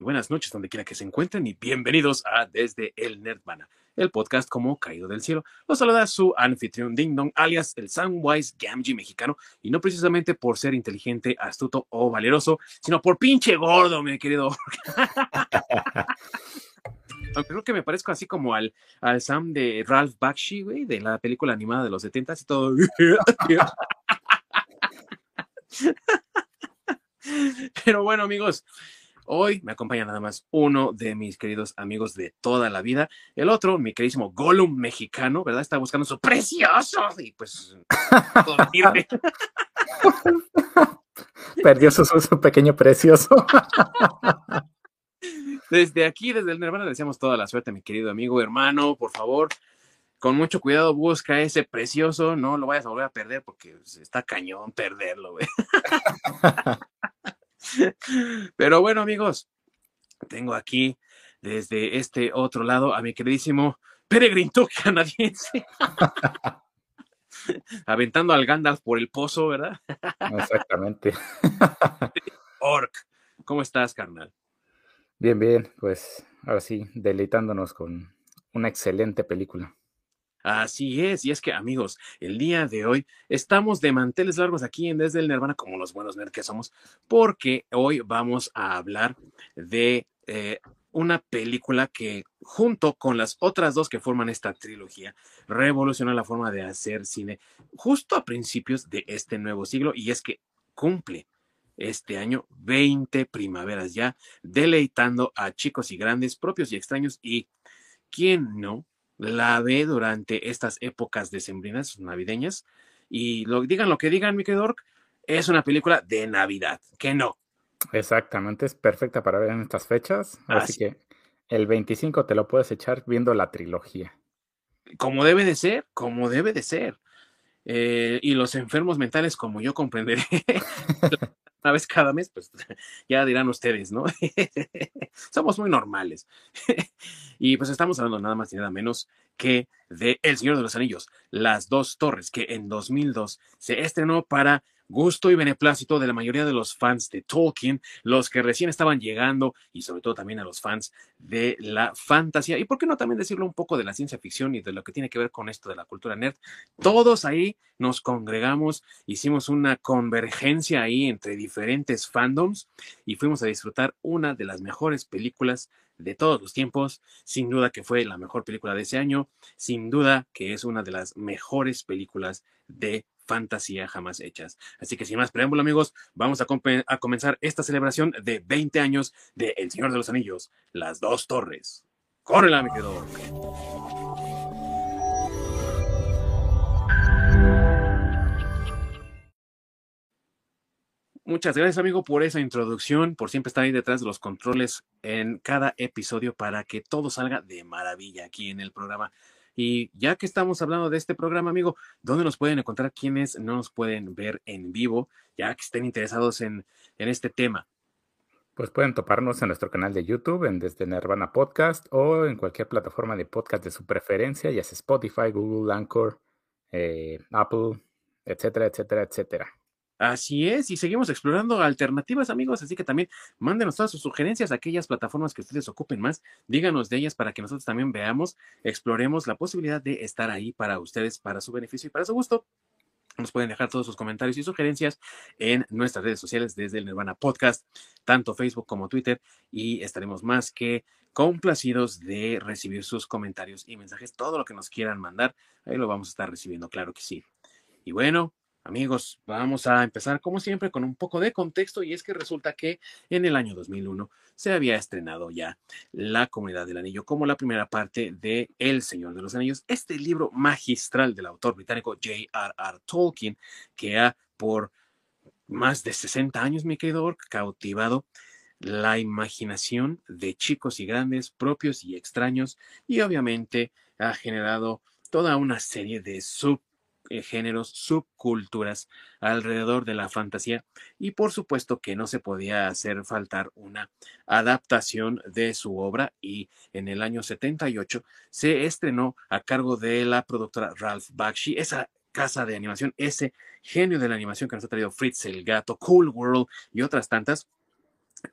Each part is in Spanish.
buenas noches donde quiera que se encuentren y bienvenidos a Desde el Nerdvana, el podcast como caído del cielo. Los saluda su anfitrión Ding Dong, alias el Samwise Gamgee mexicano, y no precisamente por ser inteligente, astuto o valeroso, sino por pinche gordo, mi querido. Aunque creo que me parezco así como al, al Sam de Ralph Bakshi, güey, de la película animada de los 70 y todo. Pero bueno, amigos, Hoy me acompaña nada más uno de mis queridos amigos de toda la vida. El otro, mi queridísimo Gollum mexicano, ¿verdad? Está buscando su precioso y pues Perdió su, su, pequeño precioso. Desde aquí, desde el Nirvana, le deseamos toda la suerte, mi querido amigo, hermano, por favor. Con mucho cuidado busca ese precioso, no lo vayas a volver a perder porque está cañón perderlo, güey. Pero bueno, amigos, tengo aquí desde este otro lado a mi queridísimo peregrino canadiense. Aventando al Gandalf por el pozo, ¿verdad? Exactamente. Orc, ¿cómo estás, carnal? Bien, bien, pues ahora sí, deleitándonos con una excelente película. Así es, y es que amigos, el día de hoy estamos de manteles largos aquí en Desde el Nirvana, como los buenos nerds que somos, porque hoy vamos a hablar de eh, una película que junto con las otras dos que forman esta trilogía, revolucionó la forma de hacer cine justo a principios de este nuevo siglo, y es que cumple este año 20 primaveras ya, deleitando a chicos y grandes, propios y extraños, y quién no la ve durante estas épocas decembrinas navideñas. Y lo, digan lo que digan, mi querido es una película de Navidad, que no. Exactamente, es perfecta para ver en estas fechas. Así, que el 25 te lo puedes echar viendo la trilogía. Como debe de ser, como debe de ser. Eh, y los enfermos mentales, como yo comprenderé, una vez cada mes, pues ya dirán ustedes, ¿no? Somos muy normales. y pues estamos hablando nada más y nada menos que de El Señor de los Anillos, Las Dos Torres, que en 2002 se estrenó para gusto y beneplácito de la mayoría de los fans de Tolkien, los que recién estaban llegando y sobre todo también a los fans de la fantasía. Y por qué no también decirlo un poco de la ciencia ficción y de lo que tiene que ver con esto de la cultura nerd. Todos ahí nos congregamos, hicimos una convergencia ahí entre diferentes fandoms y fuimos a disfrutar una de las mejores películas de todos los tiempos, sin duda que fue la mejor película de ese año, sin duda que es una de las mejores películas de fantasía jamás hechas. Así que sin más preámbulo, amigos, vamos a, a comenzar esta celebración de 20 años de El Señor de los Anillos, Las Dos Torres. ¡Córrela, mi querido! Muchas gracias, amigo, por esa introducción, por siempre estar ahí detrás de los controles en cada episodio para que todo salga de maravilla aquí en el programa. Y ya que estamos hablando de este programa, amigo, ¿dónde nos pueden encontrar quienes no nos pueden ver en vivo, ya que estén interesados en, en este tema? Pues pueden toparnos en nuestro canal de YouTube, en Desde Nirvana Podcast o en cualquier plataforma de podcast de su preferencia, ya sea Spotify, Google, Anchor, eh, Apple, etcétera, etcétera, etcétera. Así es, y seguimos explorando alternativas, amigos, así que también mándenos todas sus sugerencias, aquellas plataformas que ustedes ocupen más, díganos de ellas para que nosotros también veamos, exploremos la posibilidad de estar ahí para ustedes, para su beneficio y para su gusto. Nos pueden dejar todos sus comentarios y sugerencias en nuestras redes sociales desde el Nirvana Podcast, tanto Facebook como Twitter, y estaremos más que complacidos de recibir sus comentarios y mensajes, todo lo que nos quieran mandar, ahí lo vamos a estar recibiendo, claro que sí. Y bueno, Amigos, vamos a empezar como siempre con un poco de contexto y es que resulta que en el año 2001 se había estrenado ya La Comunidad del Anillo como la primera parte de El Señor de los Anillos, este libro magistral del autor británico J.R.R. Tolkien que ha por más de 60 años, mi querido cautivado la imaginación de chicos y grandes, propios y extraños y obviamente ha generado toda una serie de sub géneros, subculturas alrededor de la fantasía y por supuesto que no se podía hacer faltar una adaptación de su obra y en el año 78 se estrenó a cargo de la productora Ralph Bakshi, esa casa de animación, ese genio de la animación que nos ha traído Fritz el Gato, Cool World y otras tantas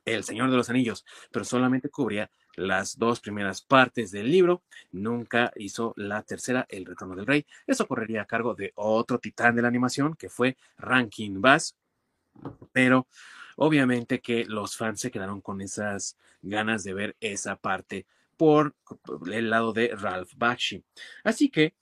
El Señor de los Anillos, pero solamente cubría las dos primeras partes del libro, nunca hizo la tercera, El Retorno del Rey. Eso correría a cargo de otro titán de la animación, que fue Rankin Bass, pero obviamente que los fans se quedaron con esas ganas de ver esa parte por el lado de Ralph Bakshi. Así que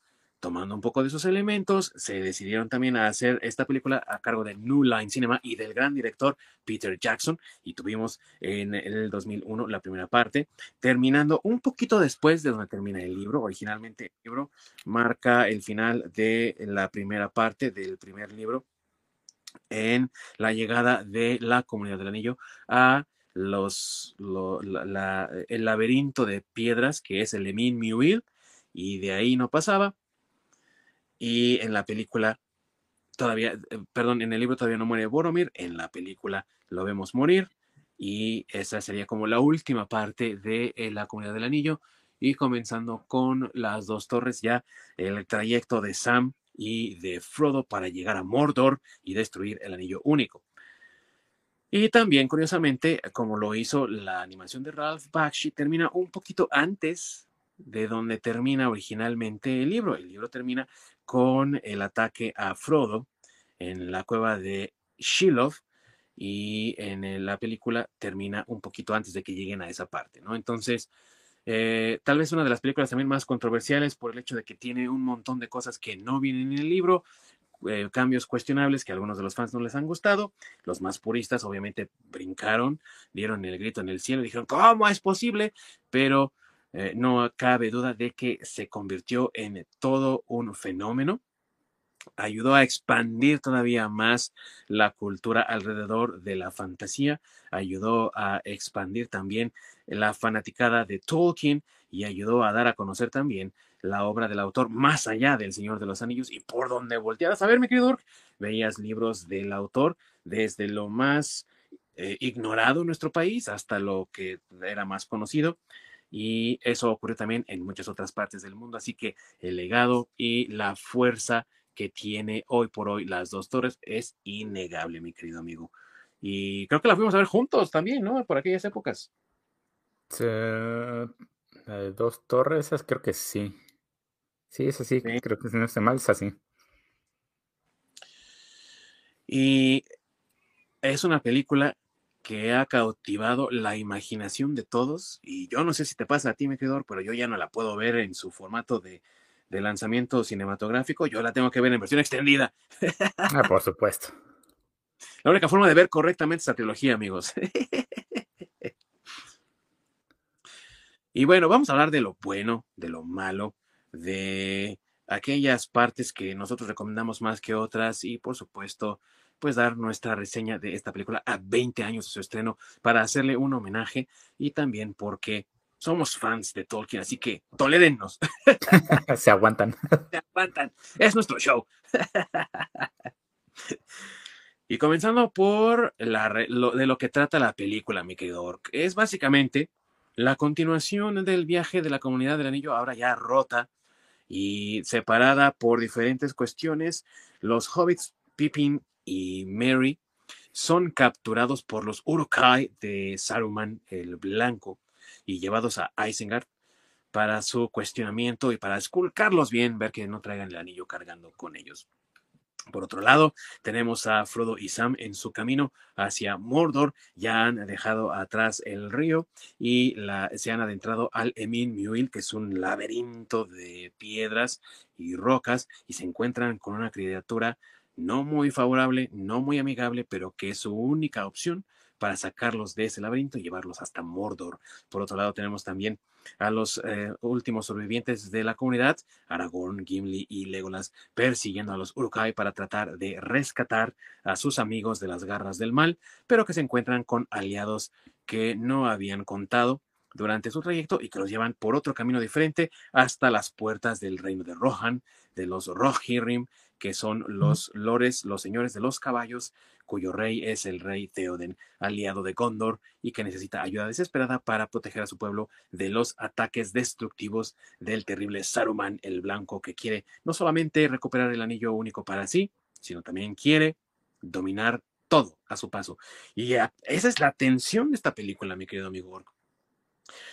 tomando un poco de esos elementos, se decidieron también a hacer esta película a cargo de New Line Cinema y del gran director Peter Jackson. Y tuvimos en el 2001 la primera parte, terminando un poquito después de donde termina el libro. Originalmente el libro marca el final de la primera parte del primer libro en la llegada de la comunidad del anillo a los, el laberinto de piedras que es el Emin Muil y de ahí no pasaba y en la película todavía, eh, perdón, en el libro todavía no muere Boromir, en la película lo vemos morir y esa sería como la última parte de eh, la comunidad del anillo y comenzando con las dos torres ya el trayecto de Sam y de Frodo para llegar a Mordor y destruir el anillo único. Y también, curiosamente, como lo hizo la animación de Ralph Bakshi, termina un poquito antes de donde termina originalmente el libro. El libro termina con el ataque a Frodo en la cueva de Shiloh y en la película termina un poquito antes de que lleguen a esa parte, ¿no? Entonces, eh, tal vez una de las películas también más controversiales por el hecho de que tiene un montón de cosas que no vienen en el libro, eh, cambios cuestionables que a algunos de los fans no les han gustado. Los más puristas obviamente brincaron, dieron el grito en el cielo dijeron, ¿cómo es posible? Pero eh, no cabe duda de que se convirtió en todo un fenómeno. Ayudó a expandir todavía más la cultura alrededor de la fantasía, ayudó a expandir también la fanaticada de Tolkien y ayudó a dar a conocer también la obra del autor más allá del Señor de los Anillos y por donde voltearas a ver, mi querido veías libros del autor desde lo más eh, ignorado en nuestro país hasta lo que era más conocido y eso ocurrió también en muchas otras partes del mundo. Así que el legado y la fuerza que tiene hoy por hoy las dos torres es innegable, mi querido amigo. Y creo que la fuimos a ver juntos también, ¿no? Por aquellas épocas. dos torres, creo que sí. Sí, es así, creo que si no esté mal, es así. Y es una película que ha cautivado la imaginación de todos. Y yo no sé si te pasa a ti, mi querido, pero yo ya no la puedo ver en su formato de, lanzamiento cinematográfico. Yo la tengo que ver en versión extendida. Ah, por supuesto. La única forma de ver correctamente esta trilogía, amigos. y bueno, vamos a hablar de lo bueno, de lo malo, de aquellas partes que nosotros recomendamos más que otras y por supuesto pues dar nuestra reseña de esta película a 20 años de su estreno para hacerle un homenaje y también porque somos fans de Tolkien, así que tolérennos. Se aguantan. Se aguantan. Es nuestro show. y comenzando por la, de lo que trata la película, mi querido Ork. Es básicamente la continuación del viaje de la comunidad del anillo, ahora ya rota y separada por diferentes cuestiones. Los hobbits, Pippin y Mary son capturados por los Urukai de Saruman el Blanco y llevados a Isengard para su cuestionamiento y para esculcarlos bien, ver que no traigan el anillo cargando con ellos. Por otro lado, tenemos a Frodo y Sam en su camino hacia Mordor. Ya han dejado atrás el río y se han adentrado al Emin Muil, que es un laberinto de piedras y rocas, y se encuentran con una criatura no muy favorable, no muy amigable, pero que es su única opción para sacarlos de ese laberinto y llevarlos hasta Mordor. Por otro lado, tenemos también a los eh, últimos sobrevivientes de la comunidad, Aragorn, Gimli y Legolas, persiguiendo a los Urukai para tratar de rescatar a sus amigos de las garras del mal, pero que se encuentran con aliados que no habían contado durante su trayecto y que los llevan por otro camino diferente hasta las puertas del reino de Rohan, de los Rohirrim que son los lores, los señores de los caballos, cuyo rey es el rey Theoden, aliado de Gondor y que necesita ayuda desesperada para proteger a su pueblo de los ataques destructivos del terrible Saruman el Blanco, que quiere no solamente recuperar el anillo único para sí, sino también quiere dominar todo a su paso. Y esa es la tensión de esta película, mi querido amigo Orco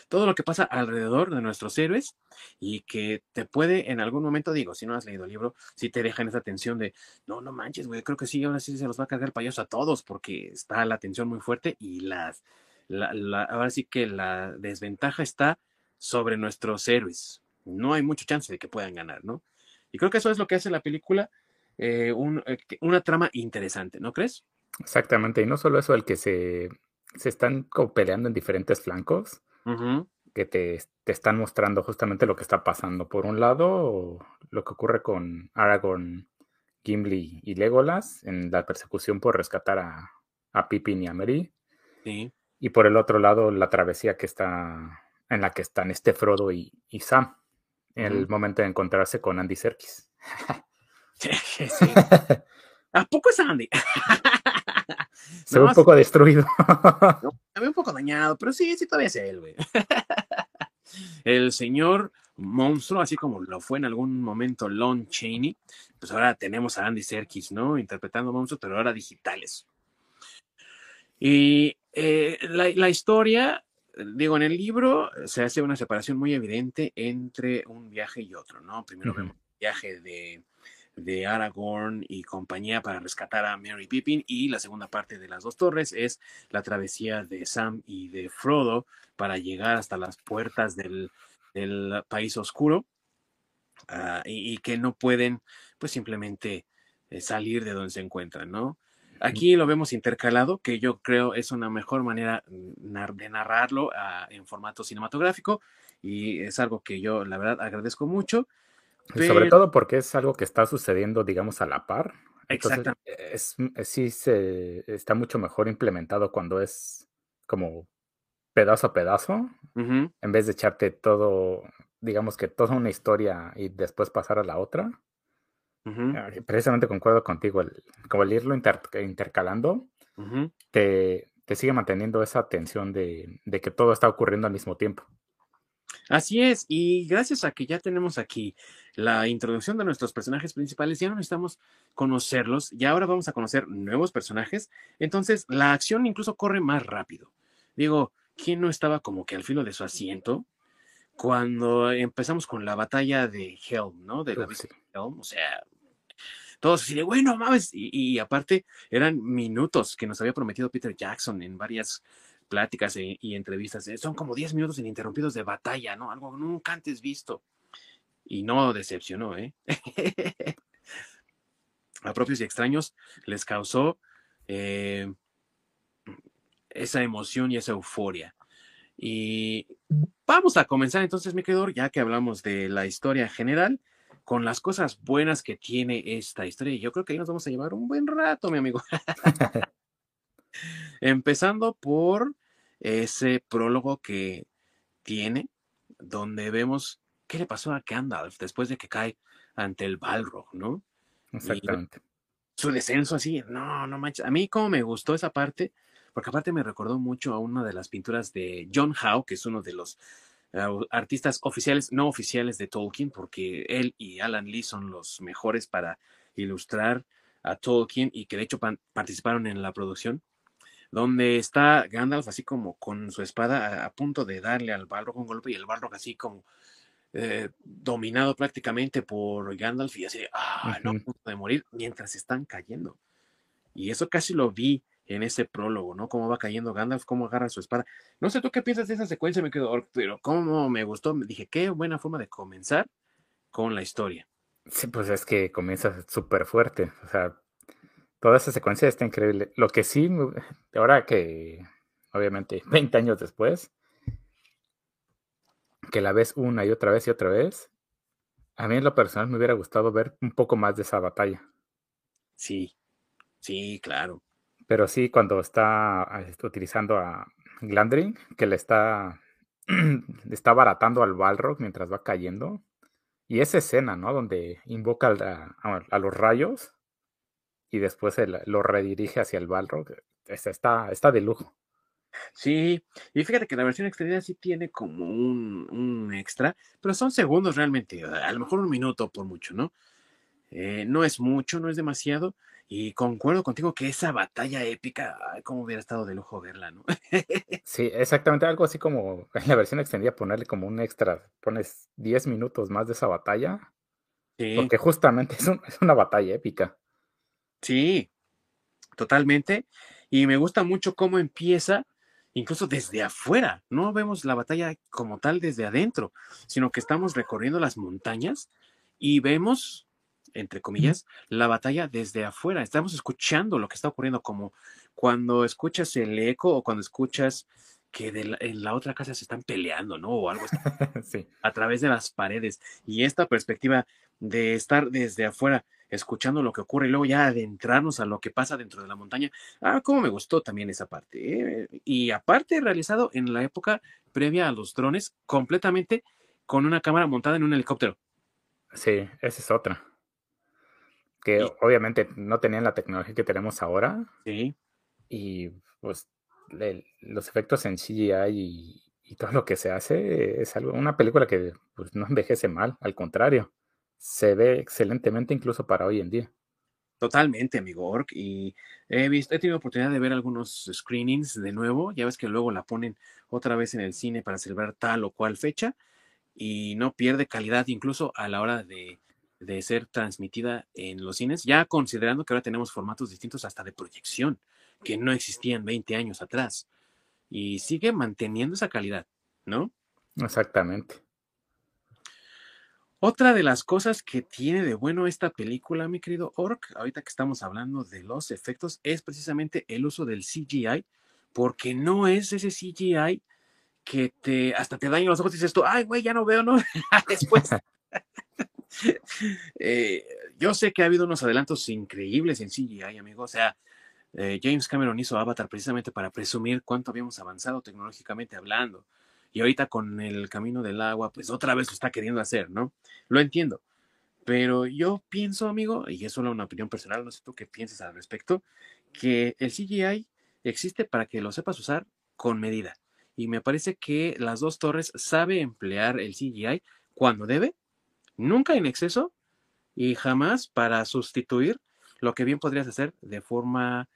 todo lo que pasa alrededor de nuestros héroes y que te puede en algún momento, digo, si no has leído el libro, si te dejan esa tensión de, no, no manches, güey, creo que sí, ahora sí se los va a cargar el payaso a todos porque está la tensión muy fuerte y las, la, ahora sí que la desventaja está sobre nuestros héroes. No hay mucho chance de que puedan ganar, ¿no? Y creo que eso es lo que hace la película eh, eh, una trama interesante, ¿no crees? Exactamente, y no solo eso, el que se, se están peleando en diferentes flancos, que te, te, están mostrando justamente lo que está pasando. Por un lado, lo que ocurre con Aragorn, Gimli y Legolas en la persecución por rescatar a, a Pippin y a Merry. Y por el otro lado, la travesía que está en la que están este Frodo y, Sam en el momento de encontrarse con Andy Serkis. ¿A poco es Andy? Se ve un poco destruido. se ve un poco dañado, pero sí, sí, todavía es él, güey. El señor monstruo, así como lo fue en algún momento Lon Chaney, pues ahora tenemos a Andy Serkis, ¿no? Interpretando monstruos, pero ahora digitales. Y eh, la, historia, digo, en el libro se hace una separación muy evidente entre un viaje y otro, ¿no? Primero vemos el viaje de de Aragorn y compañía para rescatar a Mary Pippin y la segunda parte de las dos torres es la travesía de Sam y de Frodo para llegar hasta las puertas del, país oscuro ah, y, que no pueden pues simplemente eh, salir de donde se encuentran, ¿no? Aquí lo vemos intercalado, que yo creo es una mejor manera de narrarlo ah, en formato cinematográfico y es algo que yo la verdad agradezco mucho sobre todo porque es algo que está sucediendo, digamos, a la par. Exactamente. Es, sí se, está mucho mejor implementado cuando es como pedazo a pedazo, en vez de echarte todo, digamos que toda una historia y después pasar a la otra. Ah, precisamente concuerdo contigo, el, como el irlo intercalando, te, te, sigue manteniendo esa tensión de, de que todo está ocurriendo al mismo tiempo. Así es, y gracias a que ya tenemos aquí la introducción de nuestros personajes principales, ya no necesitamos conocerlos, y ahora vamos a conocer nuevos personajes, entonces la acción incluso corre más rápido. Digo, ¿quién no estaba como que al filo de su asiento cuando empezamos con la batalla de Helm, ¿no? De la Helm, o sea, todos así de, bueno, mames, y, y aparte eran minutos que nos había prometido Peter Jackson en varias pláticas y entrevistas. Eh, son como 10 minutos ininterrumpidos de batalla, ¿no? Algo nunca antes visto. Y no decepcionó, ¿eh? a propios y extraños les causó eh, esa emoción y esa euforia. Y vamos a comenzar entonces, mi querido, ya que hablamos de la historia general, con las cosas buenas que tiene esta historia. Y yo creo que ahí nos vamos a llevar un buen rato, mi amigo. Empezando por ese prólogo que tiene, donde vemos qué le pasó a Gandalf después de que cae ante el Balrog, ¿no? Exactamente. su descenso así, no, no manches. A mí como me gustó esa parte, porque aparte me recordó mucho a una de las pinturas de John Howe, que es uno de los eh, artistas oficiales, no oficiales de Tolkien, porque él y Alan Lee son los mejores para ilustrar a Tolkien y que de hecho participaron en la producción donde está Gandalf así como con su espada a, punto de darle al Balrog un golpe y el Balrog así como eh, dominado prácticamente por Gandalf y así, ah, no, a punto de morir mientras están cayendo. Y eso casi lo vi en ese prólogo, ¿no? Cómo va cayendo Gandalf, cómo agarra su espada. No sé tú qué piensas de esa secuencia, me quedo, pero cómo me gustó. Dije, qué buena forma de comenzar con la historia. Sí, pues es que comienza súper fuerte. O sea, Toda esa secuencia está increíble. Lo que sí, ahora que, obviamente, 20 años después, que la ves una y otra vez y otra vez, a mí en lo personal me hubiera gustado ver un poco más de esa batalla. Sí, sí, claro. Pero sí, cuando está este, utilizando a Glandry, que le está, está baratando al Balrog mientras va cayendo. Y esa escena, ¿no? Donde invoca a los rayos y después lo redirige hacia el Balrog, está, está de lujo. Sí, y fíjate que la versión extendida sí tiene como un, extra, pero son segundos realmente, a lo mejor un minuto por mucho, ¿no? Eh, no es mucho, no es demasiado, Y concuerdo contigo que esa batalla épica, ay, cómo hubiera estado de lujo verla, ¿no? Sí, exactamente, algo así como en la versión extendida ponerle como un extra, pones 10 minutos más de esa batalla, Sí, porque justamente es, un- es una batalla épica. Sí, totalmente. Y me gusta mucho cómo empieza, incluso desde afuera. No vemos la batalla como tal desde adentro, sino que estamos recorriendo las montañas y vemos, entre comillas, la batalla desde afuera. Estamos escuchando lo que está ocurriendo, como cuando escuchas el eco o cuando escuchas que de la- en la otra casa se están peleando, ¿no? O algo Sí, a través de las paredes. Y esta perspectiva de estar desde afuera, escuchando lo que ocurre y luego ya adentrarnos a lo que pasa dentro de la montaña. Ah, cómo me gustó también esa parte. ¿eh? Y aparte realizado en la época previa a los drones, completamente con una cámara montada en un helicóptero. sí, esa es otra. Que obviamente no tenían la tecnología que tenemos ahora Sí, y pues le- los efectos en CGI y, y todo lo que se hace es algo, una película que pues, no envejece mal, al contrario, se ve excelentemente incluso para hoy en día. totalmente, amigo Orc. Y he visto, he tenido oportunidad de ver algunos screenings de nuevo. Ya ves que luego la ponen otra vez en el cine para celebrar tal o cual fecha. y no pierde calidad incluso a la hora de, de ser transmitida en los cines, ya considerando que ahora tenemos formatos distintos hasta de proyección, que no existían 20 años atrás. Y sigue manteniendo esa calidad, ¿no? Exactamente. Otra de las cosas que tiene de bueno esta película, mi querido Orc, ahorita que estamos hablando de los efectos, es precisamente el uso del CGI, porque no es ese CGI que te hasta te daña los ojos y dices tú, ay, güey, ya no veo, ¿no? Después. eh, yo sé que ha habido unos adelantos increíbles en CGI, amigo. O sea, eh, James Cameron hizo Avatar precisamente para presumir cuánto habíamos avanzado tecnológicamente hablando. Y ahorita con el camino del agua, pues otra vez lo está queriendo hacer, ¿no? Lo entiendo. Pero yo pienso, amigo, y es solo una opinión personal, no sé tú qué piensas al respecto, que el CGI existe para que lo sepas usar con medida. Y me parece que las dos torres sabe emplear el CGI cuando debe, nunca en exceso y jamás para sustituir lo que bien podrías hacer de forma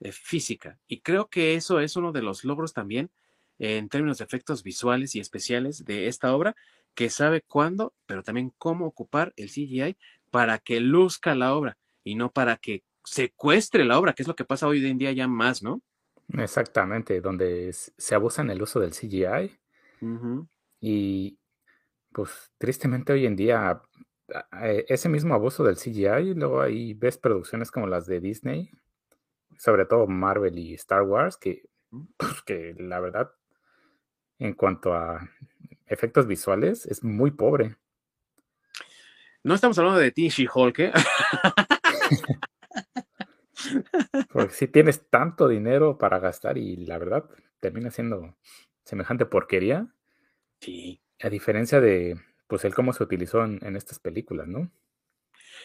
eh, física. Y creo que eso es uno de los logros también en términos de efectos visuales y especiales de esta obra, que sabe cuándo, pero también cómo ocupar el CGI para que luzca la obra y no para que secuestre la obra, que es lo que pasa hoy en día ya más, ¿no? Exactamente, donde se abusa en el uso del CGI y pues tristemente hoy en día eh, ese mismo abuso del CGI, luego ahí ves producciones como las de Disney, sobre todo Marvel y Star Wars, que, pues, que la verdad en cuanto a efectos visuales es muy pobre. No estamos hablando de ti, She-Hulk, ¿eh? Porque si tienes tanto dinero para gastar y la verdad termina siendo semejante porquería, Sí. a diferencia de pues el cómo se utilizó en, en estas películas, ¿no?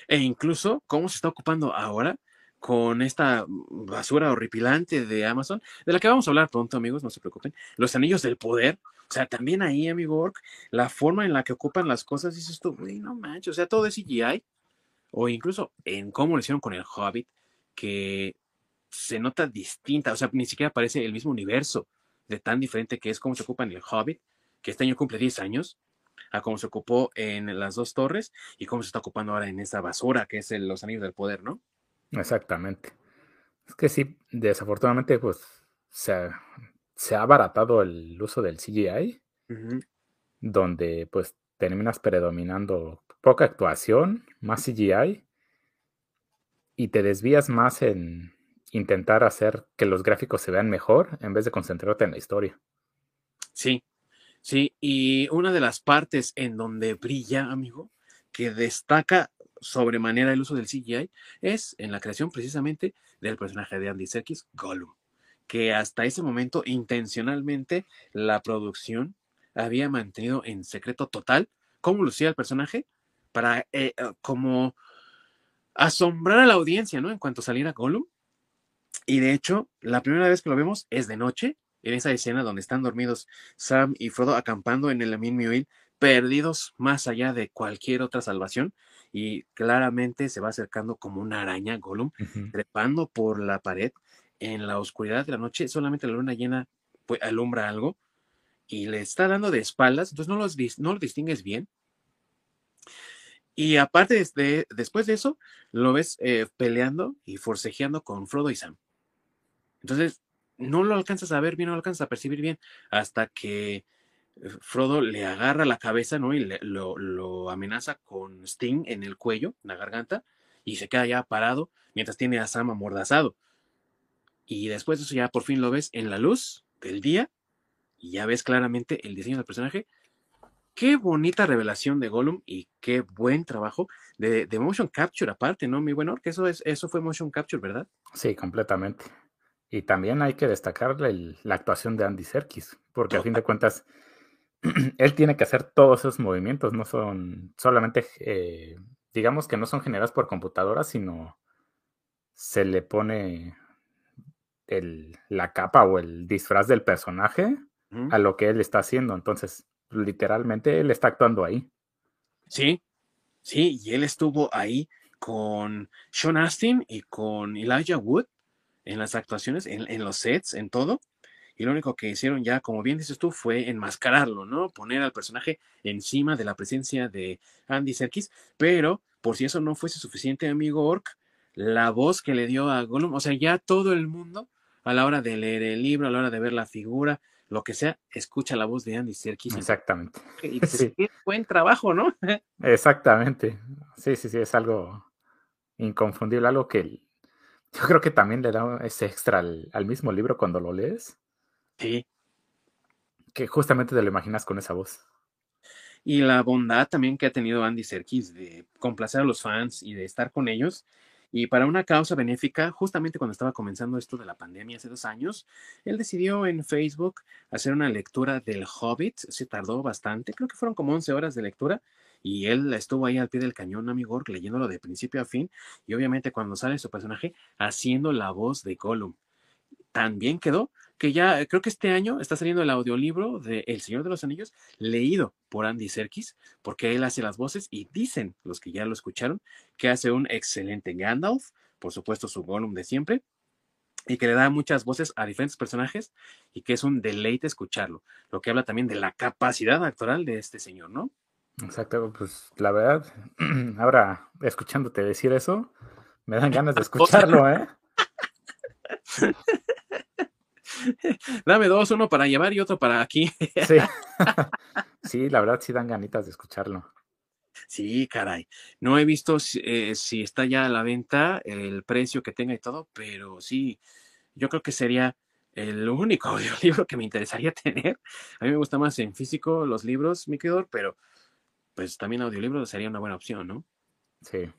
E incluso cómo se está ocupando ahora con esta basura horripilante de Amazon, de la que vamos a hablar pronto, amigos, no se preocupen. Los anillos del poder. O sea, también ahí, amigo Orc, la forma en la que ocupan las cosas, dices tú, güey, no manches, o sea, todo es CGI. O incluso en cómo lo hicieron con el Hobbit, que se nota distinta, o sea, ni siquiera parece el mismo universo de tan diferente que es cómo se ocupa en el Hobbit, que este año cumple 10 años, a cómo se ocupó en las dos torres y cómo se está ocupando ahora en esa basura que es el- los anillos del poder, ¿no? Exactamente. Es que sí, desafortunadamente, pues se ha, se ha abaratado el uso del CGI, donde pues terminas predominando poca actuación, más CGI, y te desvías más en intentar hacer que los gráficos se vean mejor en vez de concentrarte en la historia. Sí, sí, y una de las partes en donde brilla, amigo, que destaca sobremanera el uso del CGI es en la creación precisamente del personaje de Andy Serkis, Gollum, que hasta ese momento intencionalmente la producción había mantenido en secreto total cómo lucía el personaje para eh, eh, como asombrar a la audiencia, ¿no? En cuanto saliera Gollum. Y de hecho, la primera vez que lo vemos es de noche, en esa escena donde están dormidos Sam y Frodo acampando en el Amin Muil, perdidos más allá de cualquier otra salvación. Y claramente se va acercando como una araña, Gollum, trepando por la pared en la oscuridad de la noche, solamente la luna llena pues, alumbra algo y le está dando de espaldas, entonces no, los, no lo distingues bien. Y aparte, de, después de eso, lo ves eh, peleando y forcejeando con Frodo y Sam. Entonces, no lo alcanzas a ver bien, no lo alcanzas a percibir bien, hasta que Frodo le agarra la cabeza, ¿no? Y lo, lo, amenaza con Sting en el cuello, en la garganta, y se queda ya parado mientras tiene a Sam amordazado. Y después de eso ya por fin lo ves en la luz del día y ya ves claramente el diseño del personaje. Qué bonita revelación de Gollum y qué buen trabajo de, motion capture aparte, ¿no? Mi buen que eso, es, eso fue motion capture, ¿verdad? Sí, completamente. Y también hay que destacar la actuación de Andy Serkis, porque a fin de cuentas él tiene que hacer todos esos movimientos, no son solamente, eh, digamos que no son generados por computadora, sino se le pone el, la capa o el disfraz del personaje a lo que él está haciendo. Entonces, literalmente él está actuando ahí. Sí, sí, y él estuvo ahí con Sean Astin y con Elijah Wood en las actuaciones, en, los sets, en todo. Y lo único que hicieron ya, como bien dices tú, fue enmascararlo, ¿no? Poner al personaje encima de la presencia de Andy Serkis. Pero, por si eso no fuese suficiente, amigo Orc, la voz que le dio a Gollum, o sea, ya todo el mundo, a la hora de leer el libro, a la hora de ver la figura, lo que sea, escucha la voz de Andy Serkis. Exactamente. Y pues, buen trabajo, ¿no? Exactamente. Sí, sí, sí, es algo inconfundible, algo que yo creo que también le da ese extra al, mismo libro cuando lo lees. Sí. Que justamente te lo imaginas con esa voz. Y la bondad también que ha tenido Andy Serkis de complacer a los fans y de estar con ellos y para una causa benéfica, justamente cuando estaba comenzando esto de la pandemia hace dos años, él decidió en Facebook hacer una lectura del Hobbit. Se tardó bastante, creo que fueron como 11 horas de lectura. Y él estuvo ahí al pie del cañón, amigo, leyéndolo de principio a fin. Y obviamente cuando sale su personaje, haciendo la voz de Gollum. Tan bien quedó que ya creo que este año está saliendo el audiolibro de El Señor de los Anillos, leído por Andy Serkis, porque él hace las voces y dicen los que ya lo escucharon que hace un excelente Gandalf, por supuesto su Gollum de siempre, y que le da muchas voces a diferentes personajes y que es un deleite escucharlo, lo que habla también de la capacidad actoral de este señor, ¿no? Exacto, pues la verdad, ahora escuchándote decir eso, me dan ganas de escucharlo, ¿eh? Dame dos, uno para llevar y otro para aquí. sí. sí, la verdad sí dan ganitas de escucharlo. Sí, caray. No he visto eh, si, está ya a la venta, el precio que tenga y todo, pero sí, yo creo que sería el único audiolibro que me interesaría tener. A mí me gusta más en físico los libros, mi querido, pero pues también audiolibro sería una buena opción, ¿no? Sí.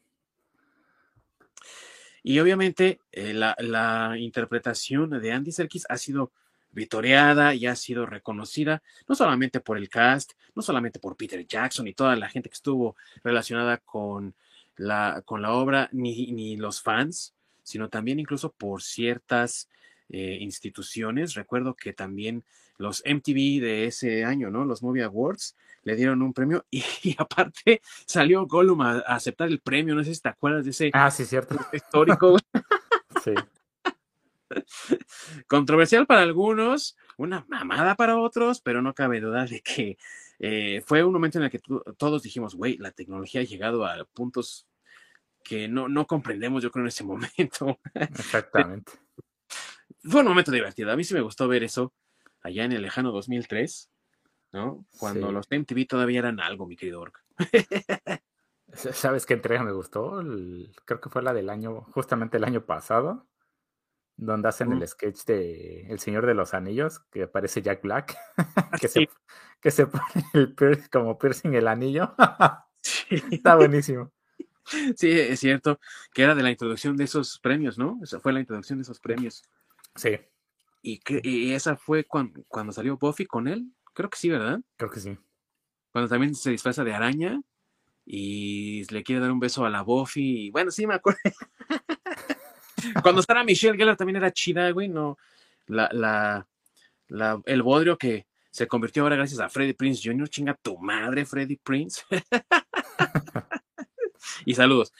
Y obviamente eh, la, interpretación de Andy Serkis ha sido vitoreada y ha sido reconocida, no solamente por el cast, no solamente por Peter Jackson y toda la gente que estuvo relacionada con la, con la obra, ni, ni los fans, sino también incluso por ciertas eh, instituciones. Recuerdo que también los MTV de ese año, ¿no? Los Movie Awards, le dieron un premio y, aparte salió Gollum a, aceptar el premio. No sé si te acuerdas de ese ah, sí, cierto. histórico. sí. Controversial para algunos, una mamada para otros, pero no cabe duda de que eh, fue un momento en el que todos dijimos, güey, la tecnología ha llegado a puntos que no, no comprendemos, yo creo, en ese momento. Exactamente. Fue un momento divertido. A mí sí me gustó ver eso allá en el lejano 2003. ¿No? Cuando los MTV todavía eran algo, mi querido Orc. ¿Sabes qué entrega me gustó? creo que fue la del año, justamente el año pasado, donde hacen el sketch de El Señor de los Anillos, que aparece Jack Black, que, se, que se pone el como piercing el anillo. Está buenísimo. Sí, es cierto, que era de la introducción de esos premios, ¿no? Esa fue la introducción de esos premios. Sí. Y, que, y esa fue cuando, cuando salió Buffy con él. Creo que sí, ¿verdad? Creo que sí. Cuando también se disfraza de araña y le quiere dar un beso a la Buffy. bueno, sí, me acuerdo. Cuando estaba Michelle Geller también era chida, güey, no. La, la, la, el bodrio que se convirtió ahora gracias a Freddy Prince Jr. Chinga tu madre, Freddy Prince. y saludos.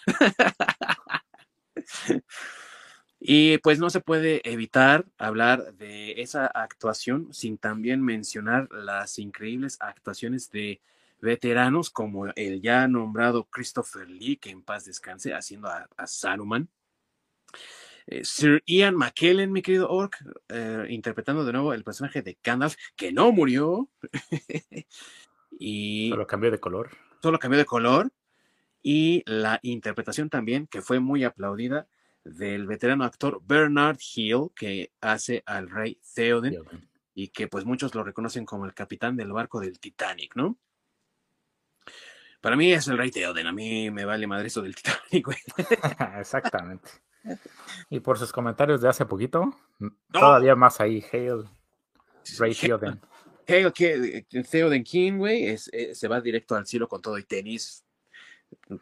Y pues no se puede evitar hablar de esa actuación sin también mencionar las increíbles actuaciones de veteranos como el ya nombrado Christopher Lee, que en paz descanse, haciendo a, Saruman. Eh, Sir Ian McKellen, mi querido Orc, eh, interpretando de nuevo el personaje de Gandalf, que no murió. y solo cambió de color. Solo cambió de color. Y la interpretación también, que fue muy aplaudida, del veterano actor Bernard Hill, que hace al rey Theoden, y que pues muchos lo reconocen como el capitán del barco del Titanic, ¿no? Para mí es el rey Theoden, a mí me vale madre eso del Titanic, güey. Exactamente. Y por sus comentarios de hace poquito, todavía más ahí, Hale, Rey Theoden. Hale, que Theoden King, güey, eh, se va directo al cielo con todo y tenis.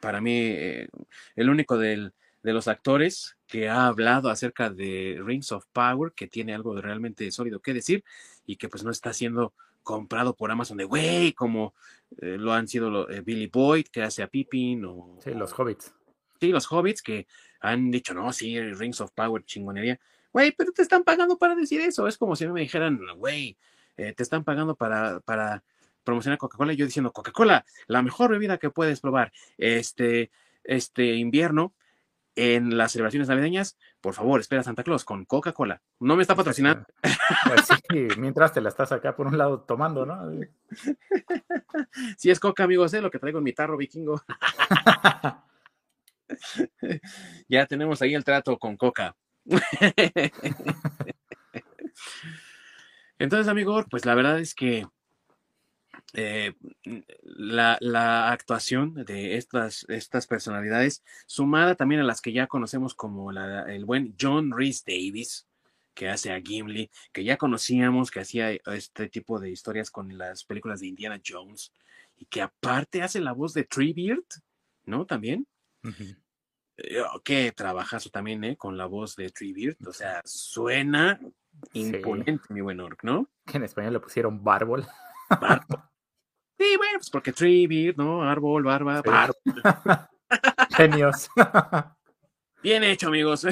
Para mí, eh, el único del, de los actores que ha hablado acerca de Rings of Power, que tiene algo realmente sólido que decir y que pues no está siendo comprado por Amazon de güey, como eh, lo han sido eh, Billy Boyd, que hace a Pippin, o... Sí, los Hobbits. Sí, los Hobbits que han dicho, no, sí, Rings of Power, chingonería. Güey, pero te están pagando para decir eso. Es como si me dijeran, güey, eh, te están pagando para, para promocionar Coca-Cola. Y yo diciendo, Coca-Cola, la mejor bebida que puedes probar este, este invierno en las celebraciones navideñas, por favor, espera Santa Claus con Coca-Cola. No me está patrocinando. Pues sí, mientras te la estás acá por un lado tomando, ¿no? Si es Coca, amigos, es lo que traigo en mi tarro vikingo. ya tenemos ahí el trato con Coca. Entonces, amigo, pues la verdad es que eh, la, actuación de estas, estas personalidades, sumada también a las que ya conocemos como el buen John Rhys Davis, que hace a Gimli, que ya conocíamos, que hacía este tipo de historias con las películas de Indiana Jones, y que aparte hace la voz de Treebeard, ¿no? También. Eh, oh, qué trabajazo también, ¿eh? Con la voz de Treebeard, o sea, suena imponente, mi buen orc, ¿no? Que en español le pusieron Bárbol. Bárbol. Sí, bueno, pues porque tree, ¿no? Árbol, barba, Genios. Bien hecho, amigos.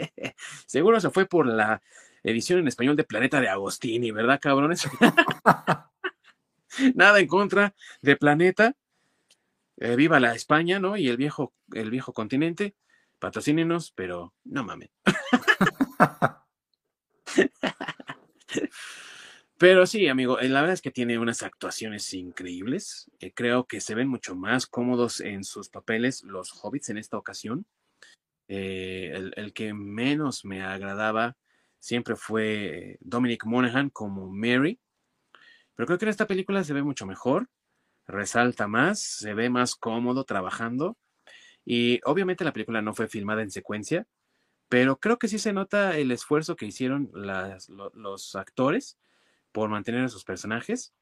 Seguro se fue por la edición en español de Planeta de Agostini, ¿verdad, cabrones? Nada en contra de Planeta. Eh, viva la España, ¿no? Y el viejo, el viejo continente. Patrocínenos, pero no mames. Pero sí, amigo, eh, la verdad es que tiene unas actuaciones increíbles. Eh, creo que se ven mucho más cómodos en sus papeles los hobbits en esta ocasión. Eh, el, que menos me agradaba siempre fue Dominic Monaghan como Mary. Pero creo que en esta película se ve mucho mejor, resalta más, se ve más cómodo trabajando. Y obviamente la película no fue filmada en secuencia, pero creo que sí se nota el esfuerzo que hicieron los actores por mantener a sus personajes.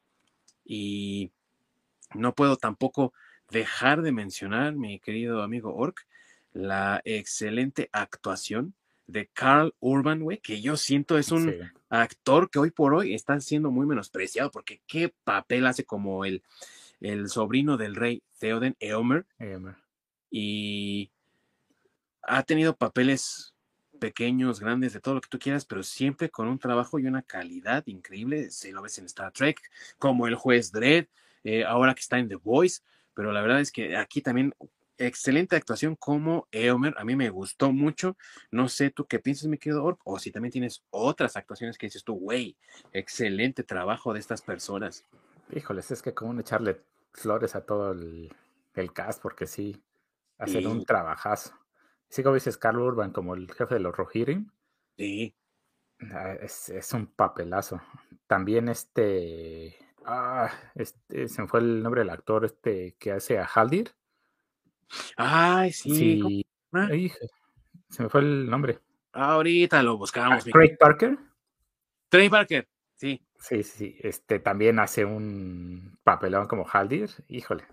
Y no puedo tampoco dejar de mencionar, mi querido amigo Orc, la excelente actuación de Carl Urban, güey, que yo siento es un actor que hoy por hoy está siendo muy menospreciado, porque qué papel hace como el, el sobrino del rey Theoden, Eomer. Eomer. Y ha tenido papeles pequeños, grandes, de todo lo que tú quieras, pero siempre con un trabajo y una calidad increíble. Se lo ves en Star Trek, como el juez Dredd, eh, ahora que está en The Voice, pero la verdad es que aquí también excelente actuación como Eomer, a mí me gustó mucho. No sé tú qué piensas, mi querido Orc, o si también tienes otras actuaciones que dices tú, güey, excelente trabajo de estas personas. Híjoles, es que como echarle flores a todo el, cast, porque sí, hacen un trabajazo. Sí, como dices, Carl Urban como el jefe de los Rohirrim. Sí. Ah, es, un papelazo. También este, ah, este, se me fue el nombre del actor este que hace a Haldir. Ay, sí. se me fue el nombre. Ahorita lo buscamos. Craig Parker. Craig Parker, sí. Sí, sí, este también hace un papelón como Haldir, híjole.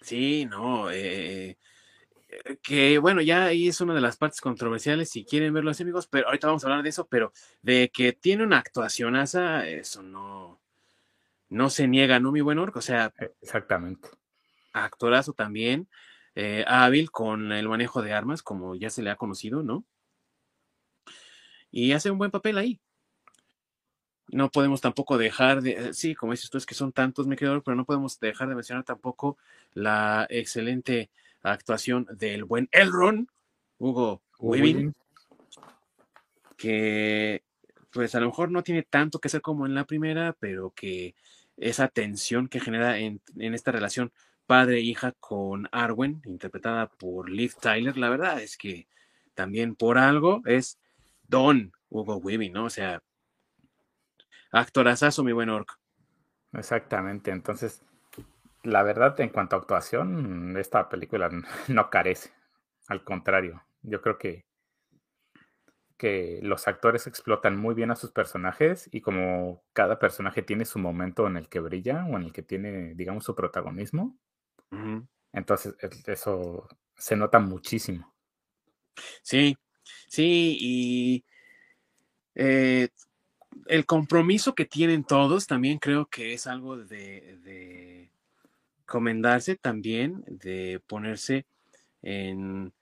Sí, no, eh, que bueno, ya ahí es una de las partes controversiales si quieren verlo así, amigos, pero ahorita vamos a hablar de eso, pero de que tiene una actuación asa, eso no, no se niega, ¿no, mi buen orco? O sea, e, exactamente. actorazo también, eh, hábil con el manejo de armas, como ya se le ha conocido, ¿no? Y hace un buen papel ahí. No podemos tampoco dejar de, sí, como dices tú, es que son tantos, me quedo, pero no podemos dejar de mencionar tampoco la excelente actuación del buen Elron, Hugo Weaving, que pues a lo mejor no tiene tanto que ser como en la primera, pero que esa tensión que genera en, en esta relación padre-hija con Arwen, interpretada por Liv Tyler, la verdad es que también por algo es Don Hugo Weaving, ¿no? O sea, actorazazo, mi buen Orc. Exactamente, entonces, la verdad, en cuanto a actuación, esta película no carece, al contrario, yo creo que que los actores explotan muy bien a sus personajes y como cada personaje tiene su momento en el que brilla o en el que tiene, digamos, su protagonismo, entonces eso se nota muchísimo. Sí, sí, y eh, el compromiso que tienen todos también creo que es algo de, de comendarse también, de ponerse en,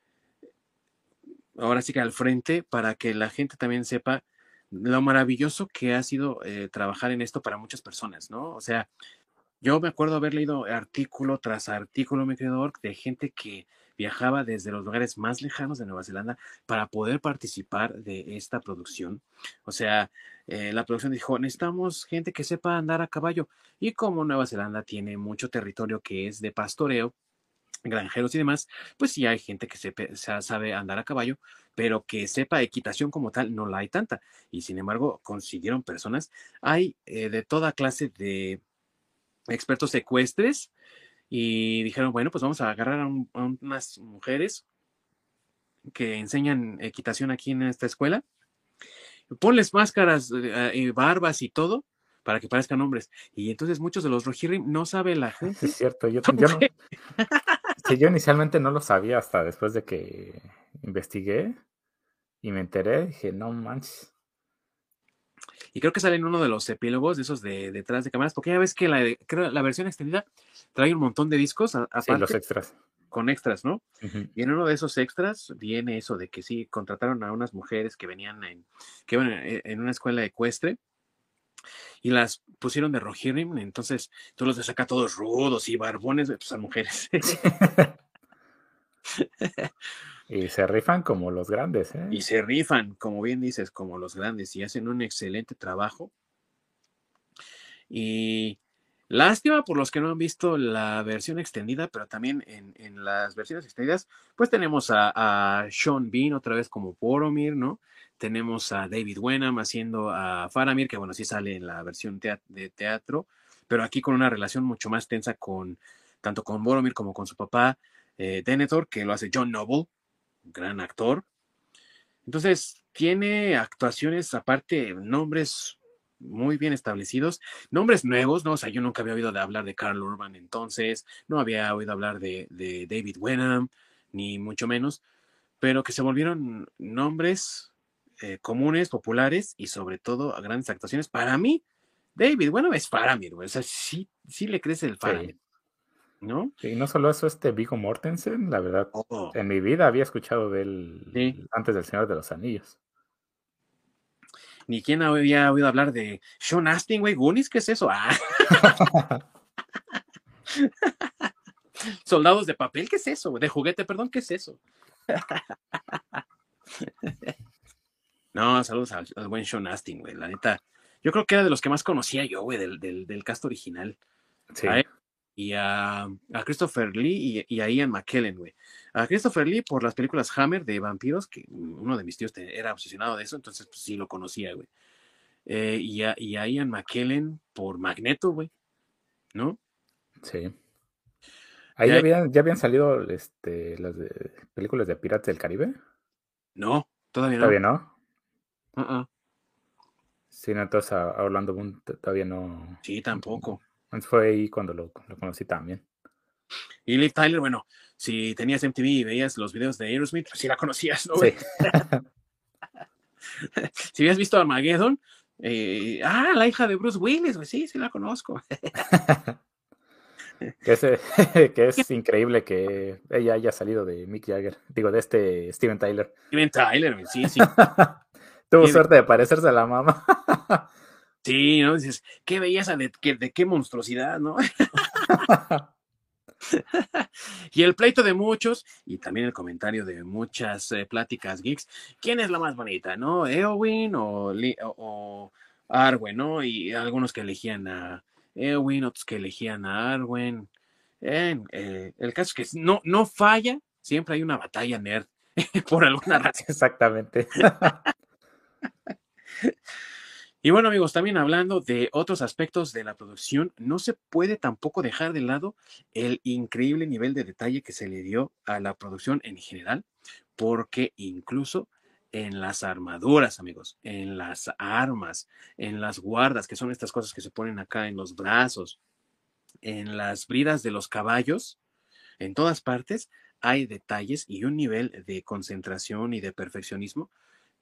ahora sí que al frente, para que la gente también sepa lo maravilloso que ha sido eh, trabajar en esto para muchas personas, ¿no? O sea, yo me acuerdo haber leído artículo tras artículo, mi querido de gente que viajaba desde los lugares más lejanos de Nueva Zelanda para poder participar de esta producción. O sea, eh, la producción dijo, necesitamos gente que sepa andar a caballo. Y como Nueva Zelanda tiene mucho territorio que es de pastoreo, granjeros y demás, pues sí hay gente que sabe andar a caballo, pero que sepa equitación como tal, no la hay tanta. Y sin embargo, consiguieron personas. Hay eh, de toda clase de expertos ecuestres y dijeron, bueno, pues vamos a agarrar a, unas mujeres que enseñan equitación aquí en esta escuela. Ponles máscaras, eh, y barbas y todo para que parezcan hombres. Y entonces muchos de los Rohirrim no sabe la gente. Es cierto, yo, yo inicialmente no lo sabía hasta después de que investigué y me enteré, dije, no manches. Y creo que sale en uno de los epílogos de esos de detrás de cámaras, porque ya ves que la, creo, la versión extendida trae un montón de discos. aparte, los extras. Con extras, ¿no? Y en uno de esos extras viene eso de que sí, contrataron a unas mujeres que venían en, que iban en una escuela ecuestre y las pusieron de Rohirrim, entonces tú los ves acá todos rudos y barbones, pues a mujeres. y se rifan como los grandes, ¿eh? Y se rifan, como bien dices, como los grandes y hacen un excelente trabajo. Y lástima por los que no han visto la versión extendida, pero también en, las versiones extendidas, pues tenemos a, a, Sean Bean otra vez como Boromir, ¿no? Tenemos a David Wenham haciendo a Faramir, que bueno, sí sale en la versión de teatro, pero aquí con una relación mucho más tensa con tanto con Boromir como con su papá eh, Denethor, que lo hace John Noble, gran actor. Entonces, tiene actuaciones aparte, nombres muy bien establecidos, nombres nuevos, ¿no? O sea, yo nunca había oído de hablar de Carl Urban entonces, no había oído hablar de, de David Wenham, ni mucho menos, pero que se volvieron nombres eh, comunes, populares y sobre todo a grandes actuaciones. Para mí, David, bueno, es Faramir, güey. O sea, sí, sí le crece el Faramir. ¿No? Y no solo eso, este Vigo Mortensen, la verdad, oh. en mi vida había escuchado de él antes del Señor de los Anillos. Ni quién había oído hablar de Sean Astin, güey, Goonies, ¿qué es eso? Ah. Soldados de papel, ¿qué es eso? De juguete, perdón, ¿qué es eso? No, saludos al, buen Sean Astin, güey. La neta, yo creo que era de los que más conocía yo, güey, del, del, cast original. Sí. Y a, Christopher Lee y, a Ian McKellen, güey. A Christopher Lee por las películas Hammer de vampiros, que uno de mis tíos era obsesionado de eso, entonces pues, sí lo conocía, güey. Eh, y, a, y, a, Ian McKellen por Magneto, güey. ¿No? Sí. Ahí ya, habían, ya habían salido este, las películas de Piratas del Caribe. No, todavía no. Todavía no. Uh Sí, entonces a, Orlando Boone todavía no. Sí, tampoco. Fue ahí cuando lo, conocí también. Y Liv Tyler, bueno, si tenías MTV y veías los videos de Aerosmith, pues sí la conocías, ¿no? Sí. si habías visto Armageddon, eh, ah, la hija de Bruce Willis, pues sí, sí la conozco. que, es, que es increíble que ella haya salido de Mick Jagger, digo, de este Steven Tyler. Steven Tyler, sí, sí. Tuvo suerte de parecerse a la mamá. Sí, ¿no? Dices, qué belleza, de, de qué monstruosidad, ¿no? y el pleito de muchos, y también el comentario de muchas eh, pláticas geeks, ¿quién es la más bonita, no? ¿Eowyn o, o, Arwen, no? Y algunos que elegían a Eowyn, otros que elegían a Arwen. Eh, el caso es que no, no falla, siempre hay una batalla nerd por alguna razón. Exactamente. Y bueno amigos, también hablando de otros aspectos de la producción, no se puede tampoco dejar de lado el increíble nivel de detalle que se le dio a la producción en general, porque incluso en las armaduras, amigos, en las armas, en las guardas, que son estas cosas que se ponen acá en los brazos, en las bridas de los caballos, en todas partes hay detalles y un nivel de concentración y de perfeccionismo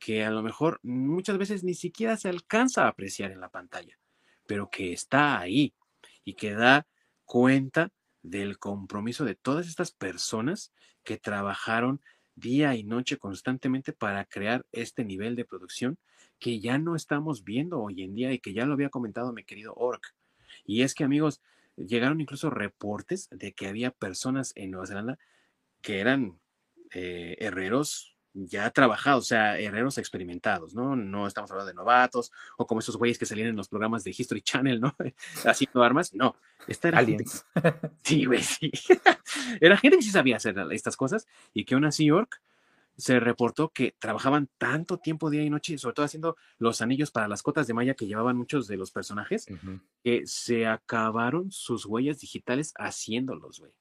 que a lo mejor muchas veces ni siquiera se alcanza a apreciar en la pantalla, pero que está ahí y que da cuenta del compromiso de todas estas personas que trabajaron día y noche constantemente para crear este nivel de producción que ya no estamos viendo hoy en día y que ya lo había comentado mi querido Orc. Y es que amigos, llegaron incluso reportes de que había personas en Nueva Zelanda que eran eh, herreros ya trabajados, o sea, herreros experimentados, ¿no? No estamos hablando de novatos o como esos güeyes que salían en los programas de History Channel, ¿no? Haciendo armas, no. Esta era Aliens. Sí, güey, sí. era gente que sí sabía hacer estas cosas y que aún así York se reportó que trabajaban tanto tiempo día y noche, sobre todo haciendo los anillos para las cotas de malla que llevaban muchos de los personajes, que se acabaron sus huellas digitales haciéndolos, güey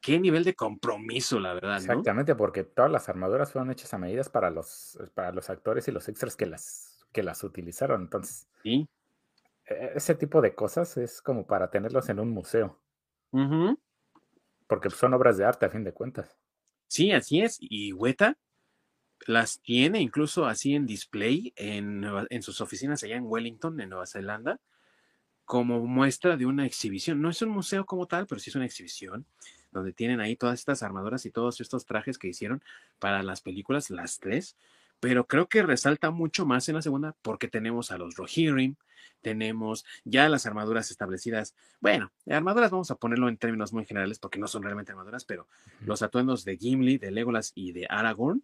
qué nivel de compromiso, la verdad. Exactamente, porque todas las armaduras fueron hechas a medidas para los, para los actores y los extras que las, que las utilizaron. Entonces, ¿Sí? E, ese tipo de cosas es como para tenerlos en un museo. Porque son obras de arte a fin de cuentas. Sí, así es. Y Weta las tiene incluso así en display en, en sus oficinas allá en Wellington, en Nueva Zelanda, como muestra de una exhibición. No es un museo como tal, pero sí es una exhibición donde tienen ahí todas estas armaduras y todos estos trajes que hicieron para las películas, las tres, pero creo que resalta mucho más en la segunda porque tenemos a los Rohirrim, tenemos ya las armaduras establecidas. Bueno, armaduras vamos a ponerlo en términos muy generales porque no son realmente armaduras, pero los atuendos de Gimli, de Legolas y de Aragorn.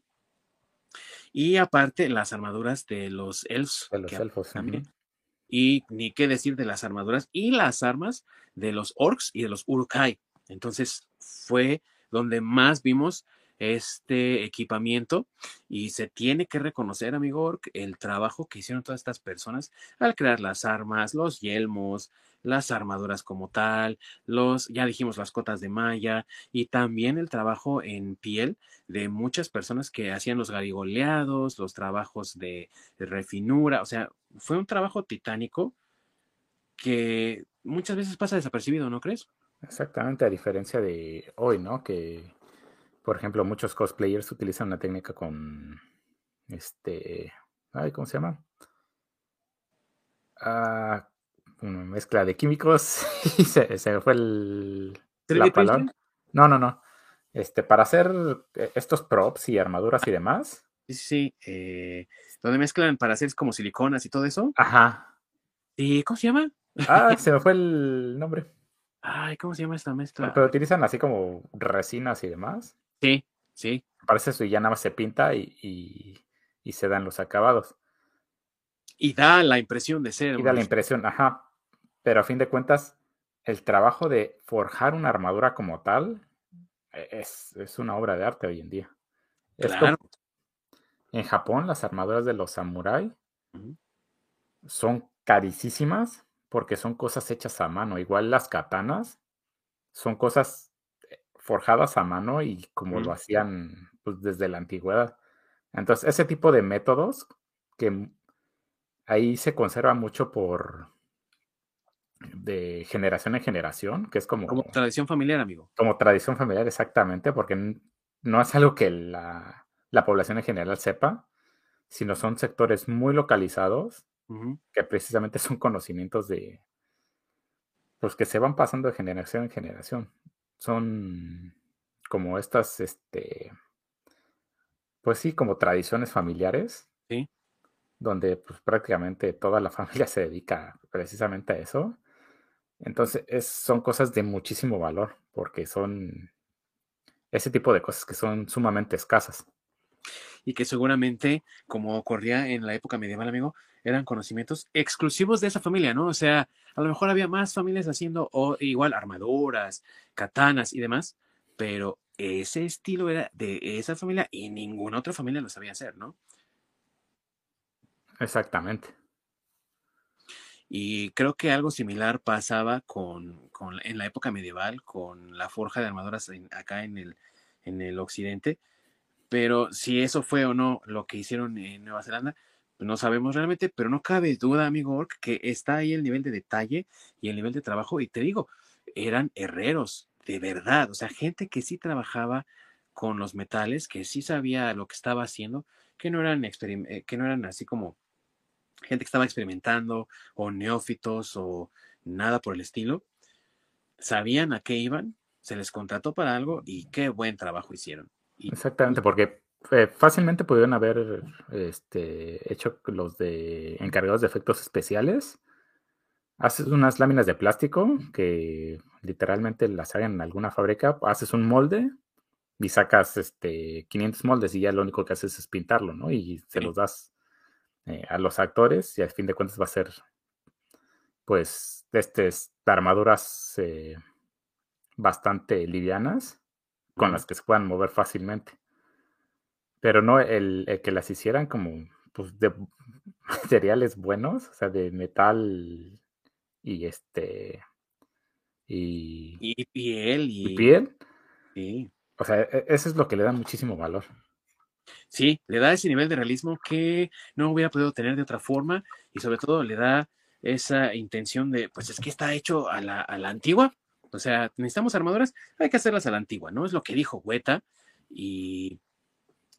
Y aparte las armaduras de los elfos. De los elfos también. Y ni qué decir de las armaduras y las armas de los orcs y de los urukai. Entonces fue donde más vimos este equipamiento y se tiene que reconocer, amigo Ork, el trabajo que hicieron todas estas personas al crear las armas, los yelmos, las armaduras como tal, los, ya dijimos, las cotas de malla y también el trabajo en piel de muchas personas que hacían los garigoleados, los trabajos de refinura, o sea, fue un trabajo titánico que muchas veces pasa desapercibido, ¿no crees? Exactamente, a diferencia de hoy, ¿no? Que, por ejemplo, muchos cosplayers utilizan una técnica con, este, ay, ¿cómo se llama? Ah, una mezcla de químicos y se, se fue el, la palabra. No, no, no. Este, para hacer eh, estos props y armaduras y demás. Sí, sí, eh, donde mezclan para hacer como siliconas y todo eso. Ajá. ¿Y cómo se llama? Ah, se me fue el nombre. Ay, ¿cómo se llama esta mezcla? Pero utilizan así como resinas y demás. Sí, sí. Parece eso y ya nada más se pinta y, se dan los acabados. Y da la impresión de ser. Y da la impresión, ajá. Pero a fin de cuentas, el trabajo de forjar una armadura como tal e, es, una obra de arte hoy en día. Claro. en Japón, las armaduras de los samuráis son carísimas porque son cosas hechas a mano. Igual las katanas son cosas eh, forjadas a mano y como lo hacían pues, desde la antigüedad. Entonces, ese tipo de métodos que ahí se conserva mucho por de generación en generación, que es como... Como tradición familiar, amigo. Como tradición familiar, exactamente, porque no es algo que la, la población en general sepa, sino son sectores muy localizados que precisamente son conocimientos de, pues que se van pasando de generación en generación. Son como estas, este, pues sí, como tradiciones familiares. Sí. Donde pues prácticamente toda la familia se dedica precisamente a eso. Entonces, es, son cosas de muchísimo valor, porque son ese tipo de cosas que son sumamente escasas. Y que seguramente, como ocurría en la época medieval, amigo, eran conocimientos exclusivos de esa familia, ¿no? O sea, a lo mejor había más familias haciendo o, igual armaduras, katanas y demás, pero ese estilo era de esa familia y ninguna otra familia lo sabía hacer, ¿no? Exactamente. Y creo que algo similar pasaba con, en la época medieval, con la forja de armaduras acá en el, en el occidente. Pero si eso fue o no lo que hicieron en Nueva Zelanda, no sabemos realmente, pero no cabe duda, amigo Ork, que está ahí el nivel de detalle y el nivel de trabajo. Y te digo, eran herreros, de verdad. O sea, gente que sí trabajaba con los metales, que sí sabía lo que estaba haciendo, que no eran, eh, que no eran así como gente que estaba experimentando o neófitos o nada por el estilo, sabían a qué iban, se les contrató para algo y qué buen trabajo hicieron. Exactamente, porque eh, fácilmente pudieron haber este, hecho los de encargados de efectos especiales. Haces unas láminas de plástico que literalmente las hagan en alguna fábrica, haces un molde y sacas este 500 moldes y ya lo único que haces es pintarlo, ¿no? Y se los das eh, a los actores y al fin de cuentas va a ser pues estas armaduras eh, bastante livianas con las que se puedan mover fácilmente. Pero no el, que las hicieran como pues, de materiales buenos, o sea, de metal y este y, y piel y, piel. Sí. O sea, e, eso es lo que le da muchísimo valor. Sí, le da ese nivel de realismo que no hubiera podido tener de otra forma y sobre todo le da esa intención de, pues es que está hecho a la, a la antigua, o sea, necesitamos armaduras, hay que hacerlas a la antigua, ¿no? Es lo que dijo Hueta y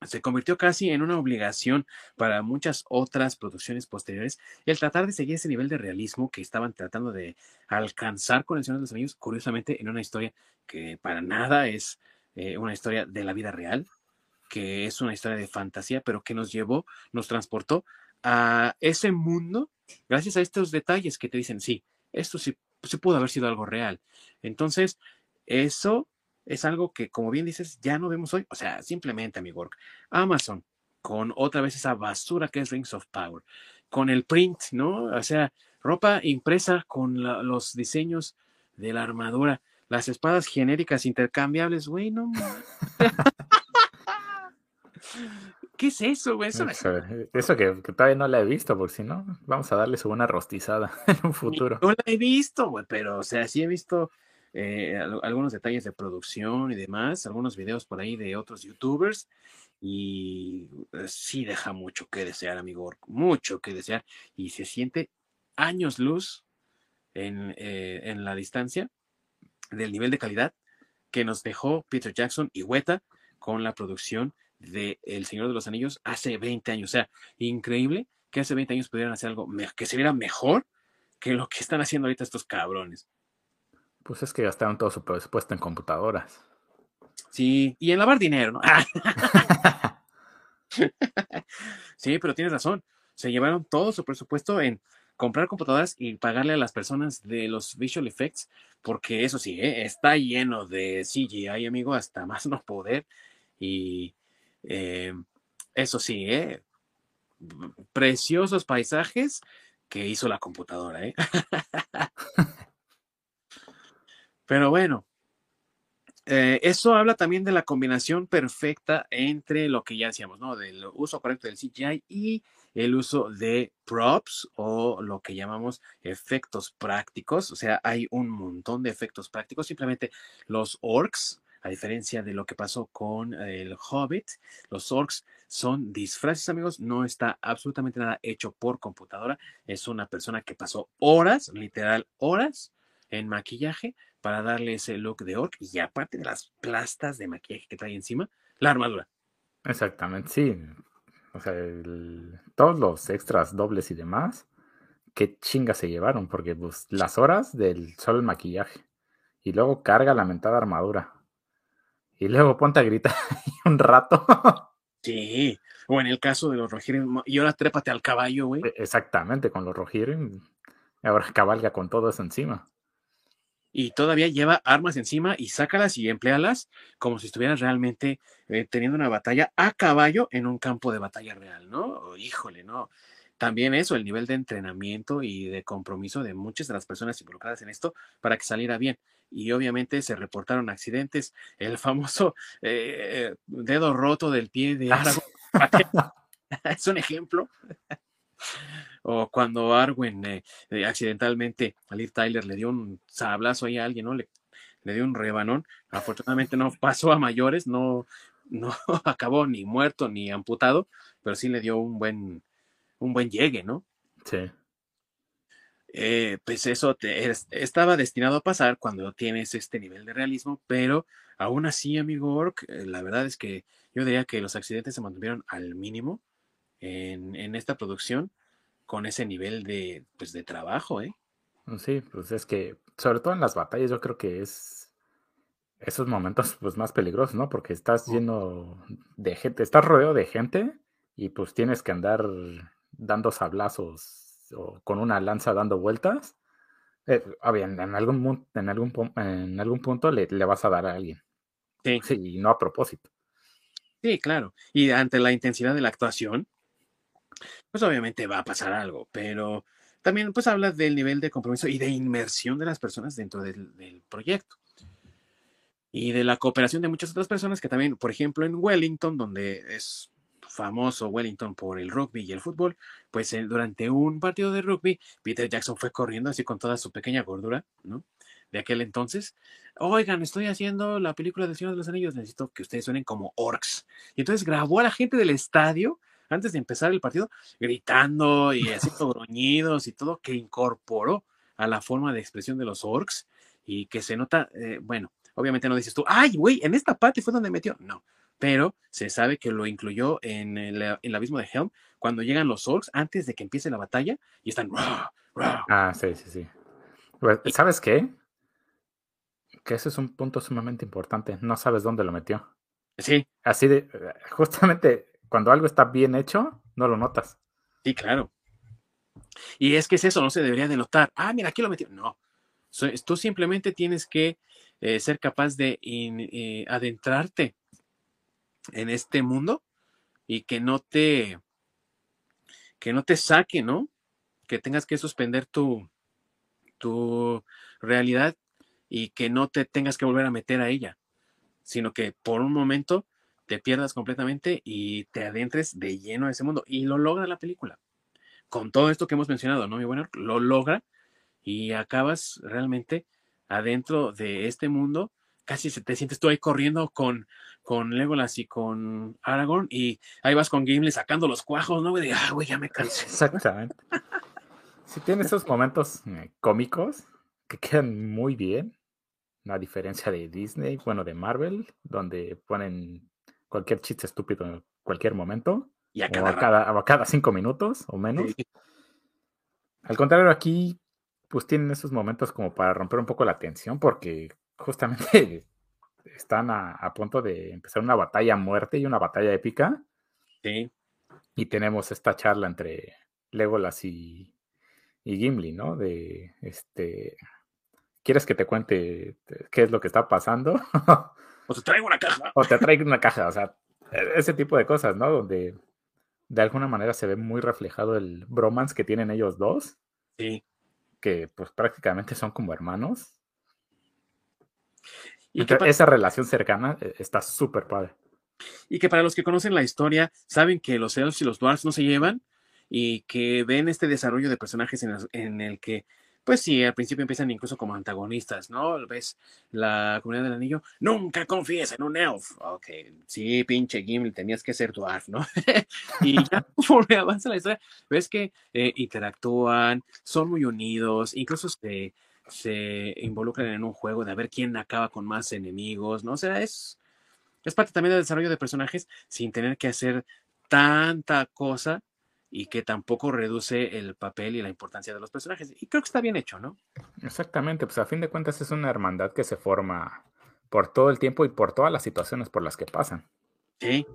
se convirtió casi en una obligación para muchas otras producciones posteriores el tratar de seguir ese nivel de realismo que estaban tratando de alcanzar con el Señor de los Anillos, curiosamente en una historia que para nada es eh, una historia de la vida real, que es una historia de fantasía, pero que nos llevó, nos transportó a ese mundo gracias a estos detalles que te dicen, sí, esto sí, sí pudo haber sido algo real. Entonces, eso es algo que, como bien dices, ya no vemos hoy. O sea, simplemente, amigo, Amazon, con otra vez esa basura que es Rings of Power, con el print, ¿no? O sea, ropa impresa con los diseños de la armadura, las espadas genéricas intercambiables, güey, no. ¿Qué es eso, güey? Eso, eso que, todavía no la he visto, porque si no, vamos a darle su buena rostizada en un futuro. No la he visto, güey, pero, o sea, sí he visto eh, algunos detalles de producción y demás, algunos videos por ahí de otros youtubers, y eh, sí deja mucho que desear, amigo, mucho que desear, y se siente años luz en, eh, en la distancia del nivel de calidad que nos dejó Peter Jackson y Weta con la producción de El Señor de los Anillos hace 20 años. O sea, increíble que hace 20 años pudieran hacer algo que se viera mejor que lo que están haciendo ahorita estos cabrones. Pues es que gastaron todo su presupuesto en computadoras. Sí, y en lavar dinero, ¿no? sí, pero tienes razón. Se llevaron todo su presupuesto en comprar computadoras y pagarle a las personas de los visual effects, porque eso sí, ¿eh? está lleno de CGI, amigo, hasta más no poder. Y eh, eso sí, ¿eh? preciosos paisajes que hizo la computadora. ¿eh? Pero bueno, eh, eso habla también de la combinación perfecta entre lo que ya decíamos, ¿no? Del uso correcto del CGI y el uso de props o lo que llamamos efectos prácticos. O sea, hay un montón de efectos prácticos. Simplemente los orcs a diferencia de lo que pasó con el Hobbit, los orcs son disfraces, amigos. No está absolutamente nada hecho por computadora. Es una persona que pasó horas, literal horas, en maquillaje para darle ese look de orc y aparte de las plastas de maquillaje que trae encima, la armadura. Exactamente, sí. O sea, todos los extras dobles y demás qué chinga se llevaron, porque pues las horas del solo el maquillaje. Y luego carga la mentada armadura. Y luego ponte a gritar un rato. Sí, o en el caso de los Rohirrim, y ahora trépate al caballo, güey. E, exactamente, con los Rohirrim. Ahora cabalga con todo eso encima. Y todavía lleva armas encima y sácalas y emplealas como si estuvieras realmente eh, teniendo una batalla a caballo en un campo de batalla real, ¿no? Híjole, ¿no? También eso, el nivel de entrenamiento y de compromiso de muchas de las personas involucradas en esto para que saliera bien y obviamente se reportaron accidentes. El famoso eh, dedo roto del pie de Ah, Aragorn es un ejemplo. o cuando Arwen eh, eh, accidentalmente a Liv Tyler le dio un sablazo ahí a alguien, ¿no? Le, le dio un rebanón. Afortunadamente no pasó a mayores, no, no acabó ni muerto ni amputado, pero sí le dio un buen, un buen llegue, ¿no? Sí. Eh, pues eso te, es- estaba destinado a pasar cuando tienes este nivel de realismo, pero aún así, amigo Orc, eh, la verdad es que yo diría que los accidentes se mantuvieron al mínimo en, en esta producción con ese nivel de, pues, de trabajo, ¿eh? Sí, pues es que, sobre todo en las batallas, yo creo que es esos momentos pues más peligrosos, ¿no? Porque estás lleno de gente, estás rodeado de gente y pues tienes que andar dando sablazos o con una lanza dando vueltas. Eh, en, algún, en, algún, en algún punto le, le vas a dar a alguien. Sí, Sí, y no a propósito. sí, claro. Y ante la intensidad de la actuación, pues obviamente va a pasar algo, pero también pues habla del nivel de compromiso y de inmersión de las personas dentro del, del proyecto. Y de la cooperación de muchas otras personas que también, por ejemplo, en Wellington, donde es famoso Wellington por el rugby y el fútbol, pues eh, durante un partido de rugby, Peter Jackson fue corriendo así con toda su pequeña gordura, ¿no? De aquel entonces. Oigan, estoy haciendo la película del Señor de los Anillos, necesito que ustedes suenen como orcs. Y entonces grabó a la gente del estadio antes de empezar el partido, gritando y haciendo gruñidos y todo, que incorporó a la forma de expresión de los orcs y que se nota, eh, bueno, obviamente no dices tú, ay, güey, en esta parte fue donde metió. No, pero se sabe que lo incluyó en el, en el abismo de Helm cuando llegan los orcs antes de que empiece la batalla y están. "Rah, rah". Ah, sí, sí, sí. Pues, ¿Sabes qué? Que ese es un punto sumamente importante. No sabes dónde lo metió. Sí, Así de, justamente cuando algo está bien hecho, no lo notas. sí, claro. Y es que es eso, no se debería de notar. Ah, mira, aquí lo metió. No. So- tú simplemente tienes que eh, ser capaz de in- eh, adentrarte en este mundo y que no te que no te saque, ¿no? Que tengas que suspender tu tu realidad y que no te tengas que volver a meter a ella, sino que por un momento te pierdas completamente y te adentres de lleno a ese mundo. Y lo logra la película. Con todo esto que hemos mencionado, ¿no, mi bueno? Lo logra y acabas realmente adentro de este mundo. Casi se te sientes tú ahí corriendo con, con Legolas y con Aragorn y ahí vas con Gimli sacando los cuajos, ¿no? güey? De, ah, güey, ya me cansé. Exactamente. Sí tiene esos momentos eh, cómicos que quedan muy bien, a diferencia de Disney, bueno, de Marvel, donde ponen cualquier chiste estúpido en cualquier momento, Y a o cada a cada, o a cada cinco minutos o menos. Al contrario, aquí pues tienen esos momentos como para romper un poco la tensión, porque justamente están a, a punto de empezar una batalla a muerte y una batalla épica, Sí, y tenemos esta charla entre Legolas y, y Gimli, ¿no? De este. ¿Quieres que te cuente qué es lo que está pasando? o te traigo una caja. o te traigo una caja, o sea, ese tipo de cosas, ¿no? Donde de alguna manera se ve muy reflejado el bromance que tienen ellos dos, Sí. que pues prácticamente son como hermanos. Y que, Entonces, esa relación cercana eh, está súper padre. y que para los que conocen la historia, saben que los elfos y los dwarfs no se llevan y que ven este desarrollo de personajes en, las- en el que, pues sí, al principio empiezan incluso como antagonistas, ¿no? Ves la comunidad del anillo, nunca confíes en un elf. Ok, sí, pinche Gimli, tenías que ser dwarf, ¿no? y ya conforme avanza la historia, ves que eh, interactúan, son muy unidos, incluso se, se involucran en un juego de a ver quién acaba con más enemigos, ¿no? O sea, es, es parte también del desarrollo de personajes sin tener que hacer tanta cosa y que tampoco reduce el papel y la importancia de los personajes. Y creo que está bien hecho, ¿no? Exactamente, pues a fin de cuentas es una hermandad que se forma por todo el tiempo y por todas las situaciones por las que pasan. Sí.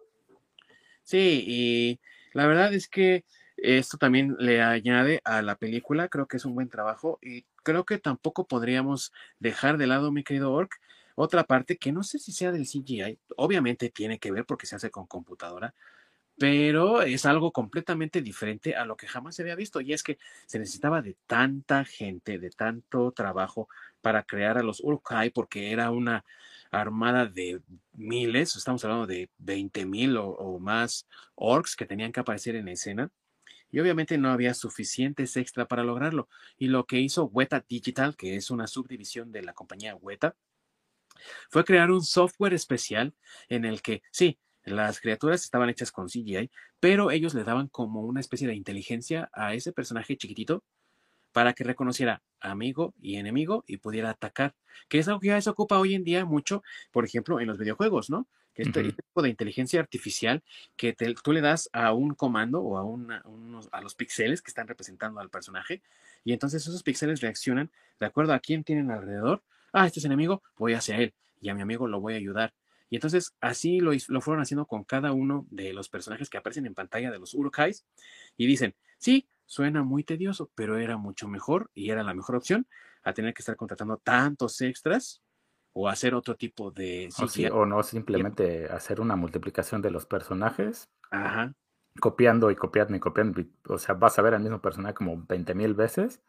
Sí, y la verdad es que esto también le añade a la película, creo que es un buen trabajo y creo que tampoco podríamos dejar de lado, mi querido Orc, otra parte que no sé si sea del CGI, obviamente tiene que ver porque se hace con computadora, pero es algo completamente diferente a lo que jamás se había visto y es que se necesitaba de tanta gente, de tanto trabajo para crear a los Urkai porque era una armada de miles, estamos hablando de 20 mil o, más orcs que tenían que aparecer en escena. Y obviamente no había suficientes extra para lograrlo. Y lo que hizo Weta Digital, que es una subdivisión de la compañía Weta, fue crear un software especial en el que, sí, las criaturas estaban hechas con CGI, pero ellos le daban como una especie de inteligencia a ese personaje chiquitito para que reconociera amigo y enemigo y pudiera atacar, que es algo que ya se ocupa hoy en día mucho, por ejemplo, en los videojuegos, ¿no? Que este, tipo de inteligencia artificial que tú le das a un comando o a, una, a los píxeles que están representando al personaje y entonces esos píxeles reaccionan de acuerdo a quién tienen alrededor. Ah, este es enemigo, voy hacia él y a mi amigo lo voy a ayudar. Y entonces así lo, lo fueron haciendo con cada uno de los personajes que aparecen en pantalla de los Urukais y dicen, sí, Suena muy tedioso, pero era mucho mejor y era la mejor opción a tener que estar contratando tantos extras o hacer otro tipo de... O, no simplemente hacer una multiplicación de los personajes. Copiando y copiando y copiando. O sea, vas a ver al mismo personaje como 20 mil veces.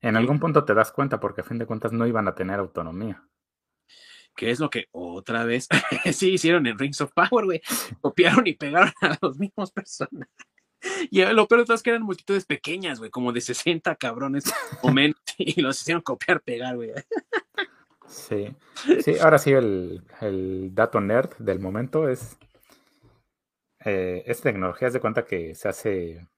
En algún punto te das cuenta porque a fin de cuentas no iban a tener autonomía. Que es lo que otra vez sí hicieron en Rings of Power, güey. Copiaron y pegaron a los mismos personajes. Y lo peor de todo es que eran multitudes pequeñas, güey, como de 60 cabrones o menos, y los hicieron copiar, pegar, güey. Sí, sí, ahora sí el, dato nerd del momento es, eh, esta tecnología, es de cuenta que se hace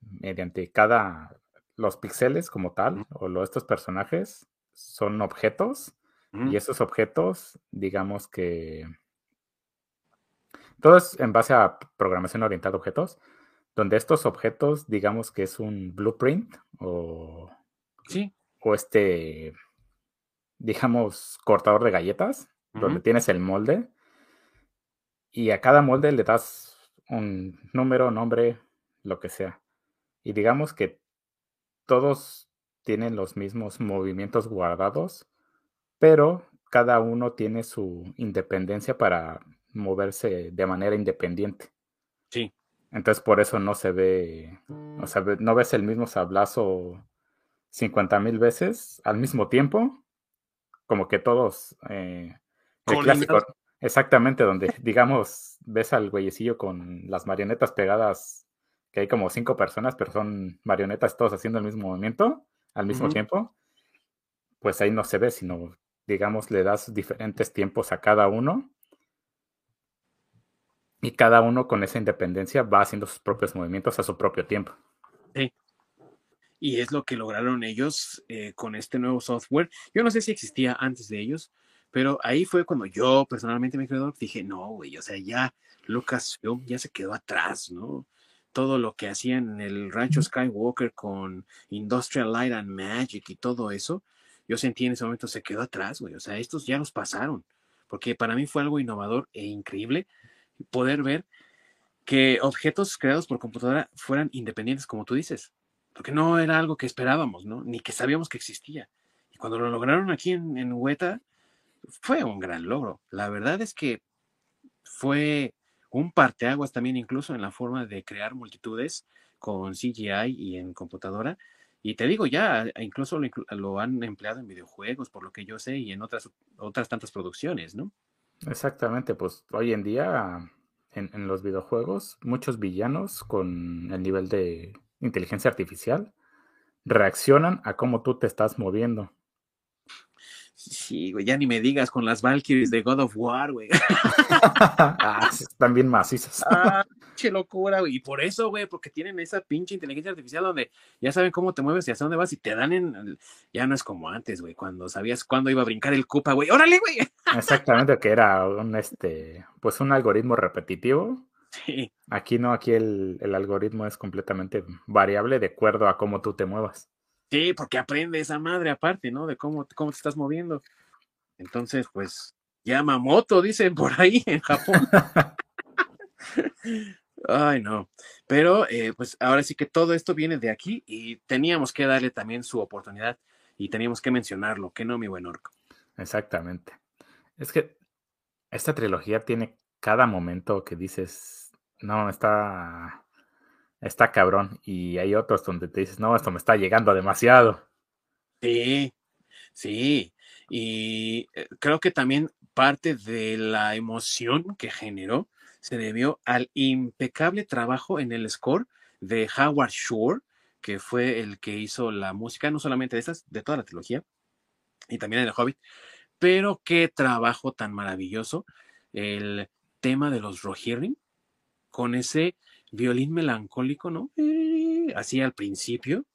mediante cada, los píxeles como tal, o lo, estos personajes son objetos, y esos objetos, digamos que, todo es en base a programación orientada a objetos, donde estos objetos, digamos que es un blueprint o, sí. o este, digamos, cortador de galletas, donde tienes el molde y a cada molde le das un número, nombre, lo que sea. Y digamos que todos tienen los mismos movimientos guardados, pero cada uno tiene su independencia para moverse de manera independiente. Sí. Entonces por eso no se ve, o sea, no ves el mismo sablazo 50 mil veces al mismo tiempo, como que todos, eh, el clásico, exactamente, donde digamos ves al güeyecillo con las marionetas pegadas, que hay como cinco personas, pero son marionetas todos haciendo el mismo movimiento al mismo tiempo, pues ahí no se ve, sino digamos le das diferentes tiempos a cada uno y cada uno con esa independencia va haciendo sus propios movimientos a su propio tiempo. Sí. Y es lo que lograron ellos eh, con este nuevo software. Yo no sé si existía antes de ellos, pero ahí fue cuando yo personalmente me quedé, dije, no, güey, o sea, ya Lucasfilm ya se quedó atrás, ¿no? Todo lo que hacían en el rancho Skywalker con Industrial Light and Magic y todo eso, yo sentí en ese momento se quedó atrás, güey. O sea, estos ya los pasaron, porque para mí fue algo innovador e increíble poder ver que objetos creados por computadora fueran independientes, como tú dices, porque no era algo que esperábamos, ¿no? Ni que sabíamos que existía. Y cuando lo lograron aquí en, en Weta, fue un gran logro. La verdad es que fue un parteaguas también incluso en la forma de crear multitudes con CGI y en computadora. Y te digo, ya incluso lo, lo, han empleado en videojuegos, por lo que yo sé, y en otras, otras tantas producciones, ¿no? Exactamente, pues hoy en día en, los videojuegos, muchos villanos con el nivel de inteligencia artificial reaccionan a cómo tú te estás moviendo. Sí, güey, ya ni me digas con las Valkyries de God of War, güey. ah, están bien macizas. ah, qué locura, güey. Y por eso, güey, porque tienen esa pinche inteligencia artificial donde ya saben cómo te mueves y hacia dónde vas y te dan en. Ya no es como antes, güey, cuando sabías cuándo iba a brincar el Koopa, güey. ¡Órale, güey! Exactamente, que era un, este, pues un algoritmo repetitivo Sí. Aquí no, aquí el, el, algoritmo es completamente variable de acuerdo a cómo tú te muevas. Sí, porque aprende esa madre aparte, ¿no? De cómo, cómo te estás moviendo. Entonces, pues, Yamamoto, dicen por ahí en Japón. Ay, no. Pero, eh, pues ahora sí que todo esto viene de aquí y teníamos que darle también su oportunidad y teníamos que mencionarlo, que no, mi buen orco. Exactamente. Es que esta trilogía tiene cada momento que dices, no, está, está cabrón. Y hay otros donde te dices, no, esto me está llegando demasiado. Sí, sí. Y eh, creo que también parte de la emoción que generó se debió al impecable trabajo en el score de Howard Shore, que fue el que hizo la música, no solamente de estas, de toda la trilogía, y también en el Hobbit, pero qué trabajo tan maravilloso el tema de los Rohirrim, con ese violín melancólico, ¿no? Eh, así al principio,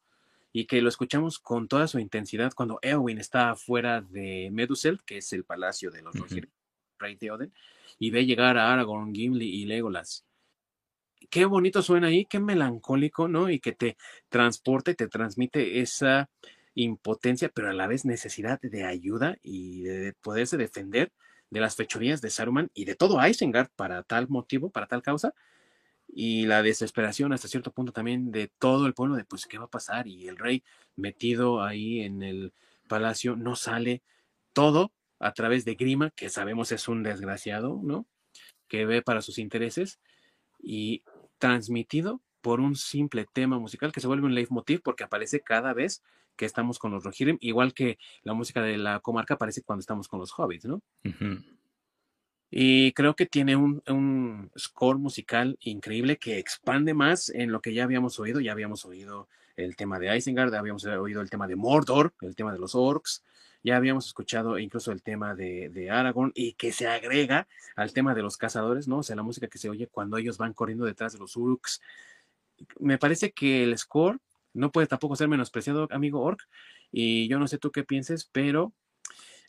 y que lo escuchamos con toda su intensidad cuando Eowyn está fuera de Medusel, que es el palacio de los Rohirrim, rey de Oden, y ve llegar a Aragorn, Gimli y Legolas. Qué bonito suena ahí, qué melancólico, ¿no? Y que te transporta y te transmite esa impotencia, pero a la vez necesidad de ayuda y de poderse defender de las fechorías de Saruman y de todo Isengard para tal motivo, para tal causa, y la desesperación hasta cierto punto también de todo el pueblo de pues qué va a pasar y el rey metido ahí en el palacio no sale todo a través de Grima, que sabemos es un desgraciado, ¿no? Que ve para sus intereses y transmitido por un simple tema musical que se vuelve un leitmotiv porque aparece cada vez que estamos con los Rohirrim, igual que la música de la comarca aparece cuando estamos con los hobbits, ¿no? Y creo que tiene un, un, score musical increíble que expande más en lo que ya habíamos oído. Ya habíamos oído el tema de Isengard, habíamos oído el tema de Mordor, el tema de los orcs, ya habíamos escuchado incluso el tema de, de Aragorn y que se agrega al tema de los cazadores, ¿no? O sea, la música que se oye cuando ellos van corriendo detrás de los orcs. Me parece que el score no puede tampoco ser menospreciado, amigo Orc, y yo no sé tú qué pienses, pero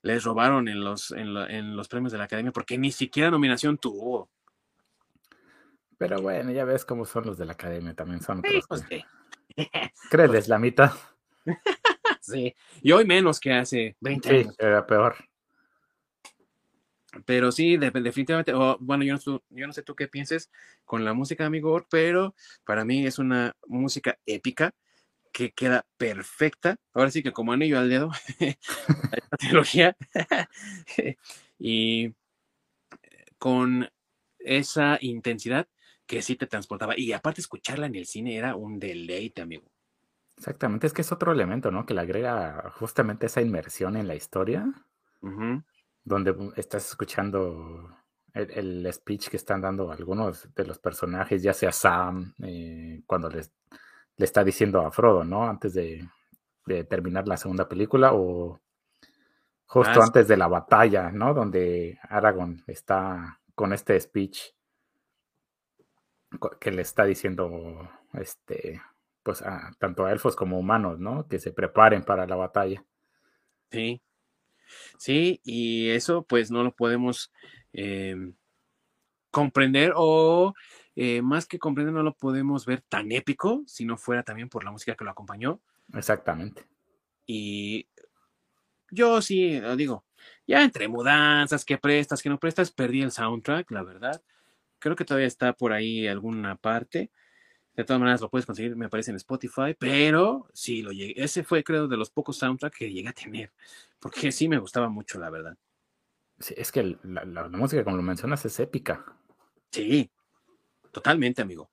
les robaron en los, en, los premios de la academia porque ni siquiera nominación tuvo. Pero bueno, ya ves cómo son los de la academia, también son otros. Créeles la mitad. sí, y hoy menos que hace 20 sí, años. Era peor. Pero sí, definitivamente, bueno, yo no, yo no sé tú qué pienses con la música, amigo, pero para mí es una música épica que queda perfecta. Ahora sí que como anillo al dedo, esta trilogía. y con esa intensidad que sí te transportaba. Y aparte escucharla en el cine era un deleite, amigo. Exactamente, es que es otro elemento, ¿no? Que le agrega justamente esa inmersión en la historia, donde estás escuchando el, speech que están dando algunos de los personajes, ya sea Sam, eh, cuando les le está diciendo a Frodo, ¿no? Antes de, terminar la segunda película o justo ah, antes de la batalla, ¿no? Donde Aragorn está con este speech que le está diciendo, este, pues a, tanto a elfos como humanos, ¿no? Que se preparen para la batalla. Sí, sí, y eso pues no lo podemos em, comprender o eh, más que comprender, no lo podemos ver tan épico si no fuera también por la música que lo acompañó. Exactamente. Y yo sí, digo, ya entre mudanzas, que prestas, que no prestas, perdí el soundtrack, la verdad. Creo que todavía está por ahí alguna parte. De todas maneras, lo puedes conseguir, me parece, en Spotify, pero sí, lo llegué. Ese fue, creo, de los pocos soundtracks que llegué a tener, porque sí me gustaba mucho, la verdad. Sí, es que la, la música, como lo mencionas, es épica. Sí, totalmente, amigo.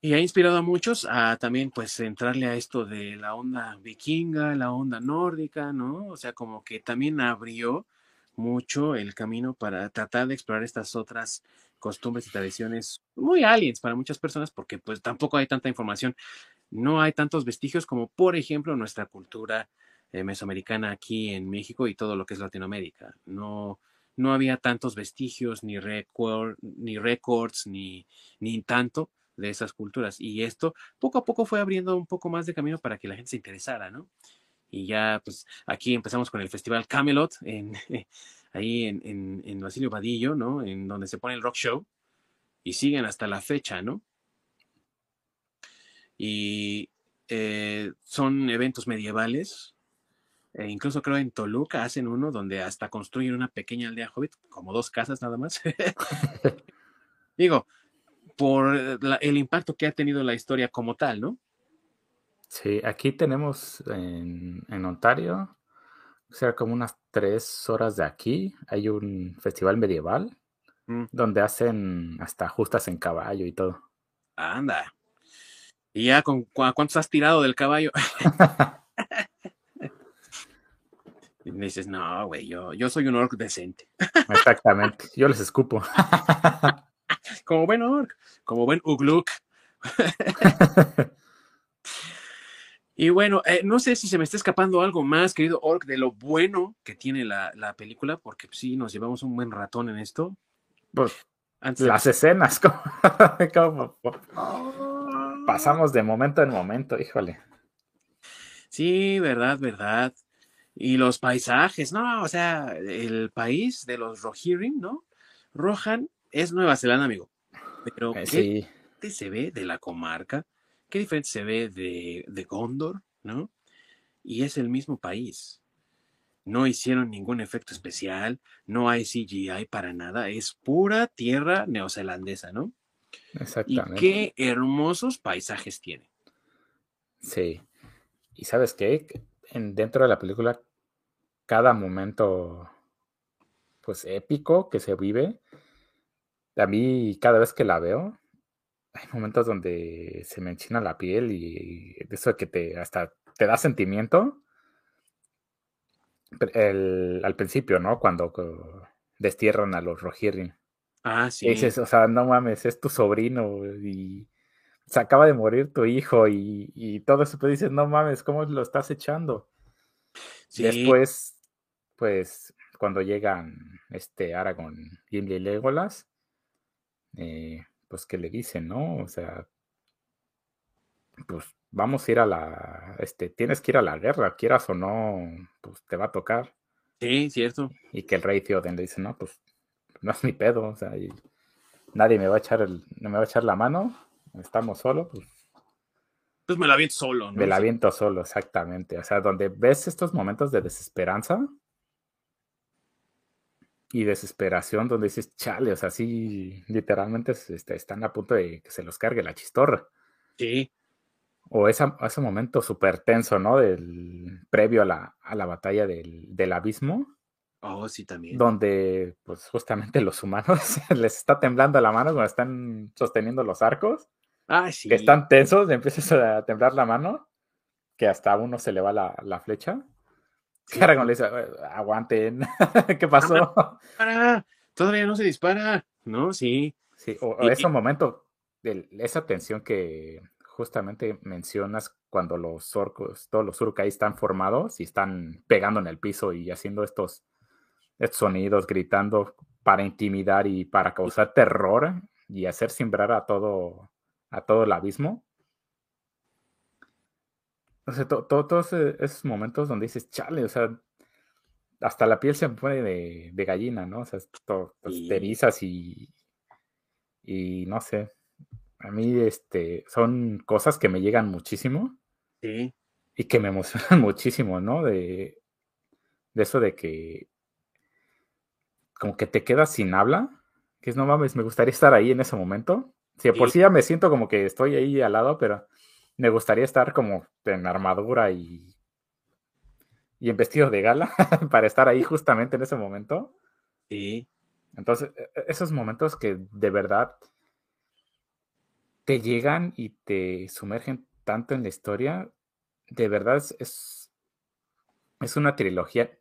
Y ha inspirado a muchos a también, pues, entrarle a esto de la onda vikinga, la onda nórdica, ¿no? O sea, como que también abrió mucho el camino para tratar de explorar estas otras costumbres y tradiciones muy aliens para muchas personas, porque pues tampoco hay tanta información, no hay tantos vestigios como, por ejemplo, nuestra cultura eh, mesoamericana aquí en México y todo lo que es Latinoamérica. No, no había tantos vestigios, ni, ni récords, ni, ni tanto de esas culturas. Y esto poco a poco fue abriendo un poco más de camino para que la gente se interesara, ¿no? Y ya, pues aquí empezamos con el Festival Camelot, en, ahí en, en, Basilio Vadillo, ¿no? En donde se pone el rock show. y siguen hasta la fecha, ¿no? Y eh, son eventos medievales. E incluso creo en Toluca hacen uno donde hasta construyen una pequeña aldea hobbit, como dos casas nada más. Digo, por el impacto que ha tenido la historia como tal, ¿no? Sí, aquí tenemos en, en Ontario, o sea, como unas tres horas de aquí, hay un festival medieval mm. donde hacen hasta justas en caballo y todo. Anda. ¿Y ya con cuántos has tirado del caballo? y me dices, no, güey, yo, yo soy un orc decente. Exactamente, yo les escupo. como buen orc, como buen ugluk. Y bueno, eh, no sé si se me está escapando algo más, querido Orc, de lo bueno que tiene la, película, porque sí, nos llevamos un buen ratón en esto. Pues, las escenas, como, pasamos de momento en momento, híjole. Sí, verdad, verdad. Y los paisajes, ¿no? O sea, el país de los Rohirrim, ¿no? Rohan es Nueva Zelanda, amigo. Pero eh, ¿qué se ve de la comarca? qué diferente se ve de, de Gondor, ¿no? Y es el mismo país. No hicieron ningún efecto especial, no hay CGI para nada, es pura tierra neozelandesa, ¿no? Exactamente. Y qué hermosos paisajes tiene. Sí. Y sabes qué? En, dentro de la película, cada momento, pues épico que se vive, a mí cada vez que la veo, hay momentos donde se me enchina la piel y, eso que te hasta te da sentimiento. al principio, ¿no? Cuando destierran a los Rohirrim. Ah, sí. dices, o sea, no mames, es tu sobrino y se acaba de morir tu hijo y, todo eso, pues dices, no mames, ¿cómo lo estás echando? Después, pues, cuando llegan este Aragorn, Gimli y Legolas, eh, pues que le dicen, ¿no? O sea, pues vamos a ir a la, este, tienes que ir a la guerra, quieras o no, pues te va a tocar. Sí, cierto. Y que el rey Theoden le dice, no, pues no es mi pedo, o sea, nadie me va a echar el, no me va a echar la mano, estamos solos, pues. Pues me la viento solo, ¿no? Me la viento solo, exactamente. O sea, donde ves estos momentos de desesperanza, y desesperación donde dices, chale, o sea, sí, literalmente este, están a punto de que se los cargue la chistorra. Sí. O esa, ese momento súper tenso, ¿no? Del previo a la, a la batalla del, del, abismo. Oh, sí, también. Donde, pues, justamente los humanos les está temblando la mano cuando están sosteniendo los arcos. Ah, sí. Que están tensos, empiezas a temblar la mano, que hasta a uno se le va la, la flecha. Sí. le dice, aguanten, ¿qué pasó? todavía no se dispara, ¿no? Sí. Sí, o, ese momento, de esa tensión que justamente mencionas cuando los orcos, todos los urkai están formados y están pegando en el piso y haciendo estos, estos sonidos, gritando para intimidar y para causar terror y hacer simbrar a todo, a todo el abismo. O sea, todos esos momentos donde dices, chale, o sea, hasta la piel se me pone de, gallina, ¿no? O sea, terizas y, y no sé. A mí, este, son cosas que me llegan muchísimo. Sí. Y que me emocionan muchísimo, ¿no? De, de eso de que como que te quedas sin habla, que es no mames, me gustaría estar ahí en ese momento. Si por sí ya me siento como que estoy ahí al lado, pero me gustaría estar como en armadura y, y en vestido de gala para estar ahí justamente en ese momento. Sí. Entonces, e, e, esos momentos que de verdad te llegan y te sumergen tanto en la historia, de verdad es, es una trilogía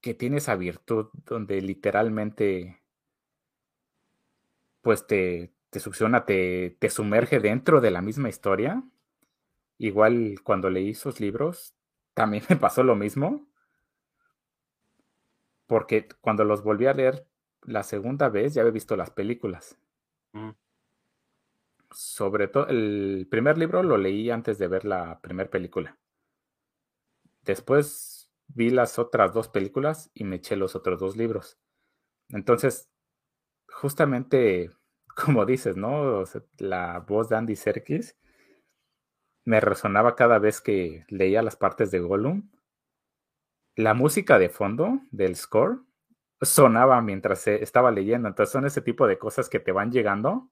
que tiene esa virtud donde literalmente pues te, te succiona, te, te sumerge dentro de la misma historia. Igual cuando leí sus libros, también me pasó lo mismo. Porque cuando los volví a leer la segunda vez, ya había visto las películas. Mm. Sobre todo, el primer libro lo leí antes de ver la primera película. Después vi las otras dos películas y me eché los otros dos libros. Entonces, justamente como dices, ¿no? la voz de Andy Serkis me resonaba cada vez que leía las partes de Gollum. La música de fondo del score sonaba mientras estaba leyendo. Entonces son ese tipo de cosas que te van llegando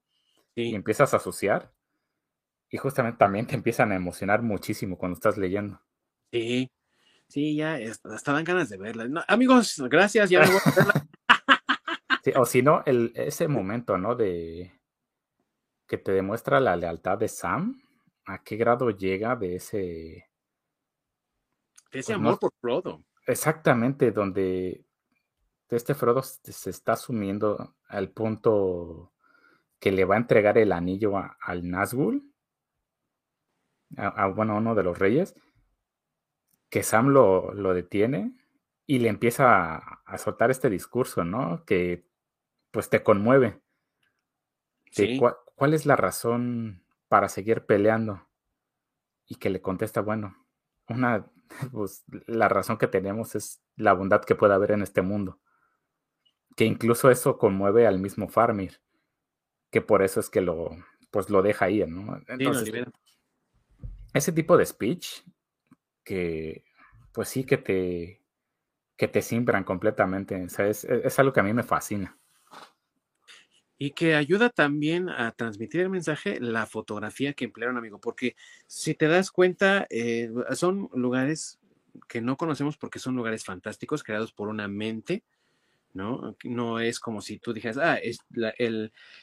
y empiezas a asociar. Y justamente también te empiezan a emocionar muchísimo cuando estás leyendo. Sí, sí, ya hasta dan ganas de verla. amigos, gracias, ya me voy a verla. o si no, el, ese momento, ¿no? De que te demuestra la lealtad de Sam, a qué grado llega de ese... De ese pues, amor por Frodo. Exactamente, donde este Frodo se está asumiendo al punto que le va a entregar el anillo al Nazgûl, a, bueno, a uno de los reyes, que Sam lo, lo detiene y le empieza a, a, soltar este discurso, ¿no? Que pues te conmueve. ¿Cuál es la razón para seguir peleando? Y que le contesta, bueno, una, pues, la razón que tenemos es la bondad que puede haber en este mundo. Que incluso eso conmueve al mismo Farmir, que por eso es que lo, pues lo deja ahí, ¿no? ese tipo de speech que, pues sí que te, que te simbran completamente. es algo que a mí me fascina. Y que ayuda también a transmitir el mensaje la fotografía que emplearon, amigo, porque si te das cuenta, eh, son lugares que no conocemos porque son lugares fantásticos creados por una mente, ¿no? No es como si tú dijeras, ah, es la,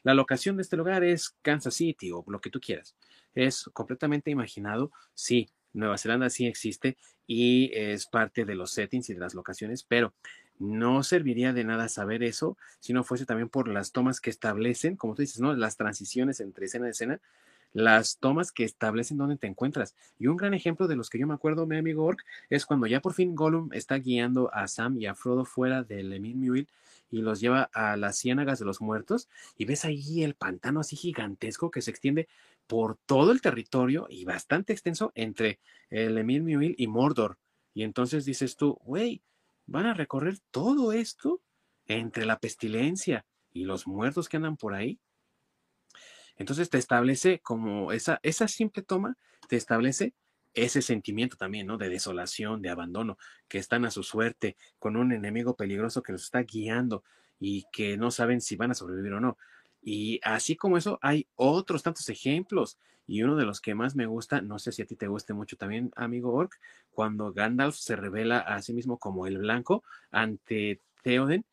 la locación de este lugar es Kansas City o lo que tú quieras. Es completamente imaginado, sí, Nueva Zelanda sí existe y es parte de los settings y de las locaciones, pero no serviría de nada saber eso si no fuese también por las tomas que establecen, como tú dices, ¿no? Las transiciones entre escena y escena, las tomas que establecen dónde te encuentras. Y un gran ejemplo de los que yo me acuerdo, mi amigo Ork, es cuando ya por fin Gollum está guiando a Sam y a Frodo fuera del Emil Muil y los lleva a las ciénagas de los muertos y ves ahí el pantano así gigantesco que se extiende por todo el territorio y bastante extenso entre el Emil Muil y Mordor. Y entonces dices tú, güey, van a recorrer todo esto entre la pestilencia y los muertos que andan por ahí. Entonces te establece como esa, esa simple toma, te establece ese sentimiento también, ¿no? De desolación, de abandono, que están a su suerte con un enemigo peligroso que los está guiando y que no saben si van a sobrevivir o no. Y así como eso, hay otros tantos ejemplos. Y uno de los que más me gusta, no sé si a ti te guste mucho también, amigo Orc, cuando Gandalf se revela a sí mismo como el blanco ante Theoden,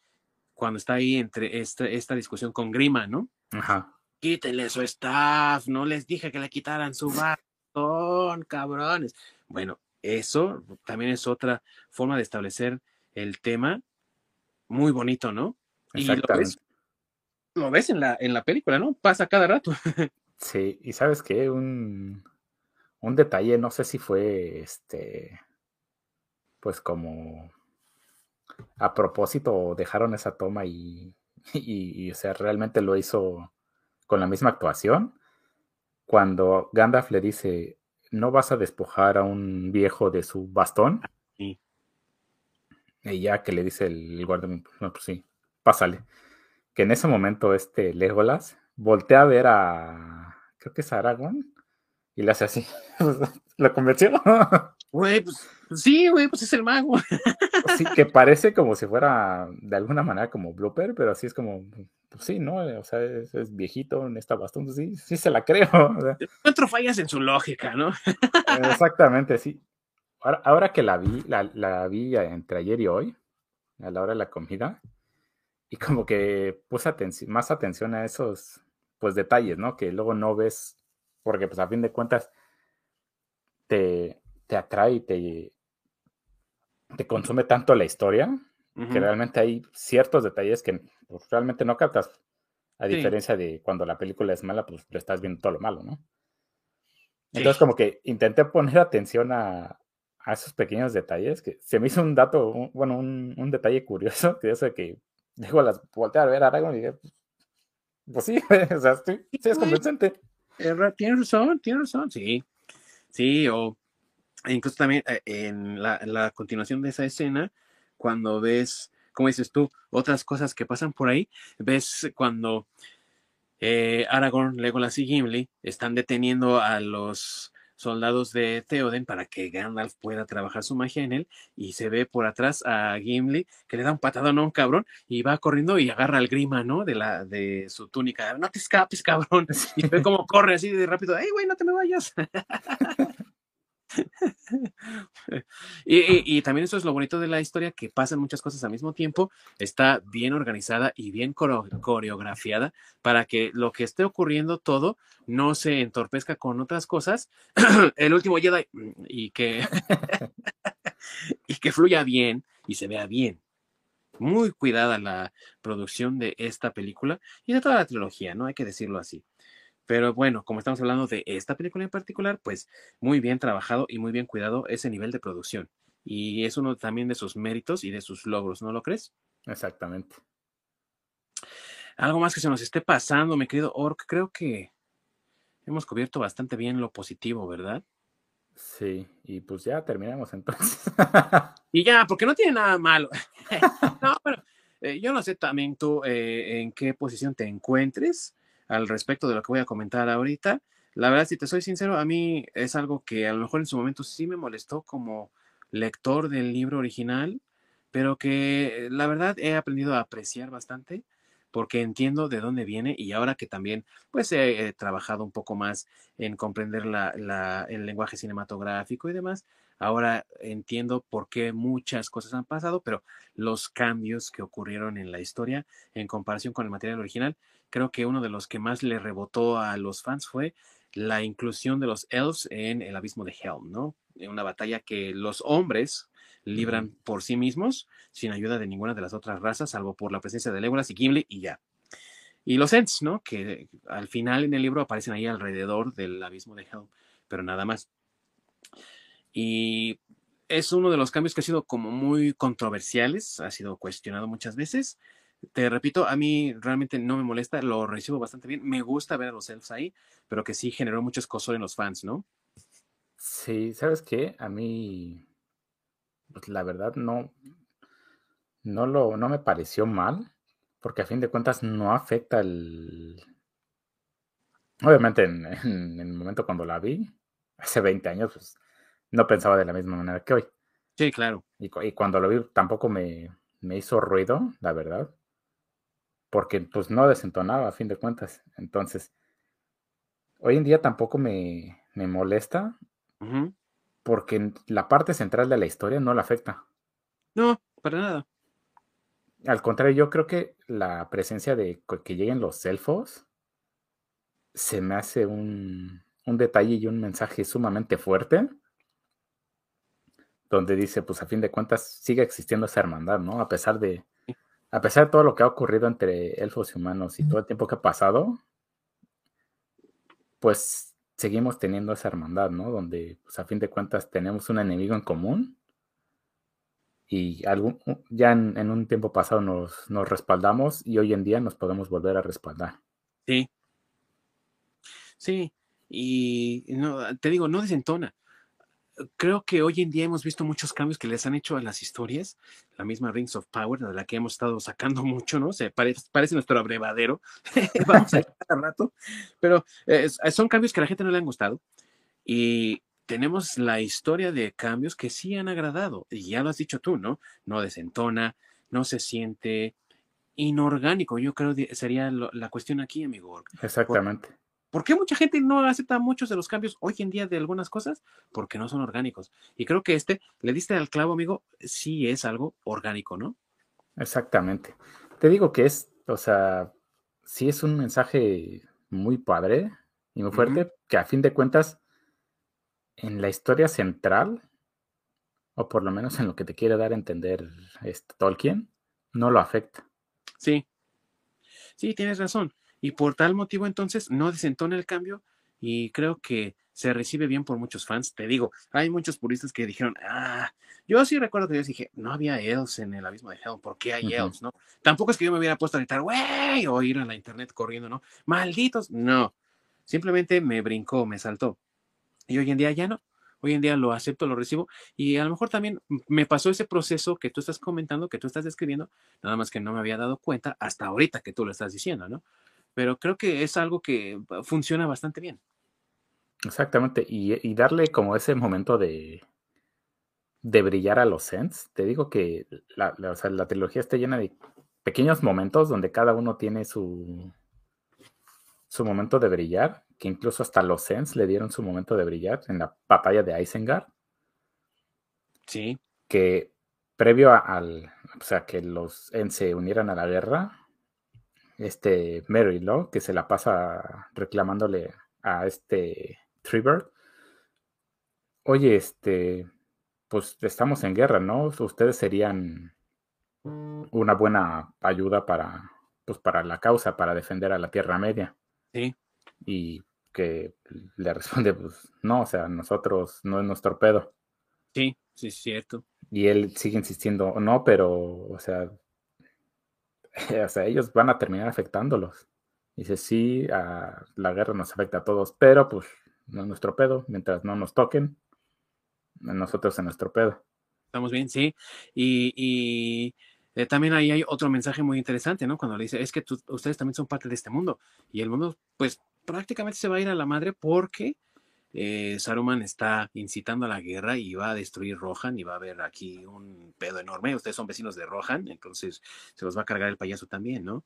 cuando está ahí entre esta, esta discusión con Grima, ¿no? Ajá. Quítenle su staff, no les dije que le quitaran su bastón, cabrones. Bueno, eso también es otra forma de establecer el tema muy bonito, ¿no? Exactamente lo ves en la, en la película, ¿no? Pasa cada rato. sí, y sabes qué, un, un detalle, no sé si fue este, pues como a propósito dejaron esa toma y, y, o sea, realmente lo hizo con la misma actuación. Cuando Gandalf le dice, no vas a despojar a un viejo de su bastón. Sí. Y ya que le dice el, guardia, no, pues sí, pásale que en ese momento este Legolas voltea a ver a, creo que es Aragorn, y le hace así. ¿Lo convenció? Güey, pues sí, güey, pues es el mago. sí, que parece como si fuera de alguna manera como blooper, pero así es como, pues sí, ¿no? O sea, es, viejito en esta bastón, pues sí, sí se la creo. Encuentro fallas en su lógica, ¿no? Exactamente, sí. Ahora, ahora que la vi, la, la vi entre ayer y hoy, a la hora de la comida, y como que puse más atención a esos pues detalles, ¿no? Que luego no ves, porque pues a fin de cuentas te, te atrae y te, te consume tanto la historia que realmente hay ciertos detalles que pues, realmente no captas. A diferencia de cuando la película es mala, pues lo estás viendo todo lo malo, ¿no? Entonces como que intenté poner atención a, a, esos pequeños detalles, que se me hizo un dato, bueno, un, un detalle curioso, que es que Digo, las volteé a ver a Aragorn y dije, pues, pues sí, o sea, sí, es convincente. Tienes razón, tienes razón, sí. Sí, o incluso también eh, en la, la, continuación de esa escena, cuando ves, como dices tú, otras cosas que pasan por ahí, ves cuando eh, Aragorn, Legolas y Gimli están deteniendo a los soldados de Theoden para que Gandalf pueda trabajar su magia en él y se ve por atrás a Gimli que le da un patadón a un cabrón y va corriendo y agarra el grima, ¿no? De la de su túnica, no te escapes, cabrón. Y ve cómo corre así de rápido, ¡ay, güey, no te me vayas! y, también eso es lo bonito de la historia, que pasan muchas cosas al mismo tiempo, está bien organizada y bien coreografiada para que lo que esté ocurriendo todo no se entorpezca con otras cosas. El último Jedi y que, y que fluya bien y se vea bien. Muy cuidada la producción de esta película y de toda la trilogía, ¿no? Hay que decirlo así. Pero bueno, como estamos hablando de esta película en particular, pues muy bien trabajado y muy bien cuidado ese nivel de producción. Y es uno también de sus méritos y de sus logros, ¿no lo crees? Exactamente. Algo más que se nos esté pasando, mi querido Orc, creo que hemos cubierto bastante bien lo positivo, ¿verdad? Sí, y pues ya terminamos entonces. y ya, porque no tiene nada malo. no, pero eh, yo no sé también tú eh, en qué posición te encuentres al respecto de lo que voy a comentar ahorita. La verdad, si te soy sincero, a mí es algo que a lo mejor en su momento sí me molestó como lector del libro original, pero que la verdad he aprendido a apreciar bastante porque entiendo de dónde viene y ahora que también pues he, trabajado un poco más en comprender la, el lenguaje cinematográfico y demás, ahora entiendo por qué muchas cosas han pasado, pero los cambios que ocurrieron en la historia en comparación con el material original creo que uno de los que más le rebotó a los fans fue la inclusión de los elves en el abismo de Helm, ¿no? En una batalla que los hombres libran por sí mismos, sin ayuda de ninguna de las otras razas, salvo por la presencia de Legolas y Gimli y ya. Y los Ents, ¿no? Que al final en el libro aparecen ahí alrededor del abismo de Helm, pero nada más. Y es uno de los cambios que ha sido como muy controversiales, ha sido cuestionado muchas veces, te repito, a mí realmente no me molesta, lo recibo bastante bien. Me gusta ver a los elfos ahí, pero que sí generó mucho escosor en los fans, ¿no? Sí, ¿sabes qué? A mí, pues la verdad no, no lo, no me pareció mal, porque a fin de cuentas no afecta el... Obviamente en, el momento cuando la vi, hace 20 años, pues no pensaba de la misma manera que hoy. Sí, claro. Y, y cuando lo vi tampoco me, me hizo ruido, la verdad porque pues no desentonaba a fin de cuentas. Entonces, hoy en día tampoco me, me molesta porque la parte central de la historia no la afecta. No, para nada. Al contrario, yo creo que la presencia de que lleguen los elfos se me hace un, un detalle y un mensaje sumamente fuerte donde dice, pues a fin de cuentas sigue existiendo esa hermandad, ¿no? A pesar de, a pesar de todo lo que ha ocurrido entre elfos y humanos y todo el tiempo que ha pasado, pues seguimos teniendo esa hermandad, ¿no? Donde, pues a fin de cuentas, tenemos un enemigo en común y algún, ya en, un tiempo pasado nos, nos, respaldamos y hoy en día nos podemos volver a respaldar. Sí. Sí, y no, te digo, no desentona creo que hoy en día hemos visto muchos cambios que les han hecho a las historias. La misma Rings of Power, de la que hemos estado sacando mucho, ¿no? Se parece, nuestro abrevadero. Vamos a cada rato. Pero son cambios que a la gente no le han gustado. Y tenemos la historia de cambios que sí han agradado. Y ya lo has dicho tú, ¿no? No desentona, no se siente inorgánico. Yo creo que sería la cuestión aquí, amigo. Exactamente. ¿Por qué mucha gente no acepta muchos de los cambios hoy en día de algunas cosas? Porque no son orgánicos. Y creo que este, le diste al clavo, amigo, sí es algo orgánico, ¿no? Exactamente. Te digo que es, o sea, sí es un mensaje muy padre y muy fuerte, que a fin de cuentas, en la historia central, o por lo menos en lo que te quiere dar a entender este Tolkien, no lo afecta. Sí. Sí, tienes razón. Y por tal motivo entonces no desentona el cambio y creo que se recibe bien por muchos fans. Te digo, hay muchos puristas que dijeron, ah, yo sí recuerdo que yo dije, no había elves en el abismo de Hell, ¿por qué hay elves, no? Tampoco es que yo me hubiera puesto a gritar, güey, o ir a la internet corriendo, ¿no? Malditos, no. Simplemente me brincó, me saltó. Y hoy en día ya no. Hoy en día lo acepto, lo recibo y a lo mejor también me pasó ese proceso que tú estás comentando, que tú estás describiendo, nada más que no me había dado cuenta hasta ahorita que tú lo estás diciendo, ¿no? Pero creo que es algo que funciona bastante bien. Exactamente, y, darle como ese momento de, de brillar a los Sens. Te digo que la, la trilogía está llena de pequeños momentos donde cada uno tiene su, su momento de brillar, que incluso hasta los Sens le dieron su momento de brillar en la batalla de Isengard. Sí. Que previo al, o sea, que los Ents se unieran a la guerra, este Mary, ¿no? Que se la pasa reclamándole a este Trevor. Oye, este, pues estamos en guerra, ¿no? Ustedes serían una buena ayuda para, pues, para la causa, para defender a la Tierra Media. Sí. Y que le responde, pues no, o sea, nosotros no es nuestro pedo. Sí, sí, es cierto. Y él sigue insistiendo, no, pero, o sea, o sea, ellos van a terminar afectándolos. Dice, sí, a, la guerra nos afecta a todos, pero pues no es nuestro pedo, mientras no nos toquen, nosotros en nuestro pedo. Estamos bien, sí. Y, eh, también ahí hay otro mensaje muy interesante, ¿no? Cuando le dice, es que ustedes también son parte de este mundo. Y el mundo, pues prácticamente se va a ir a la madre porque eh, Saruman está incitando a la guerra y va a destruir Rohan y va a haber aquí un pedo enorme. Ustedes son vecinos de Rohan, entonces se los va a cargar el payaso también, ¿no?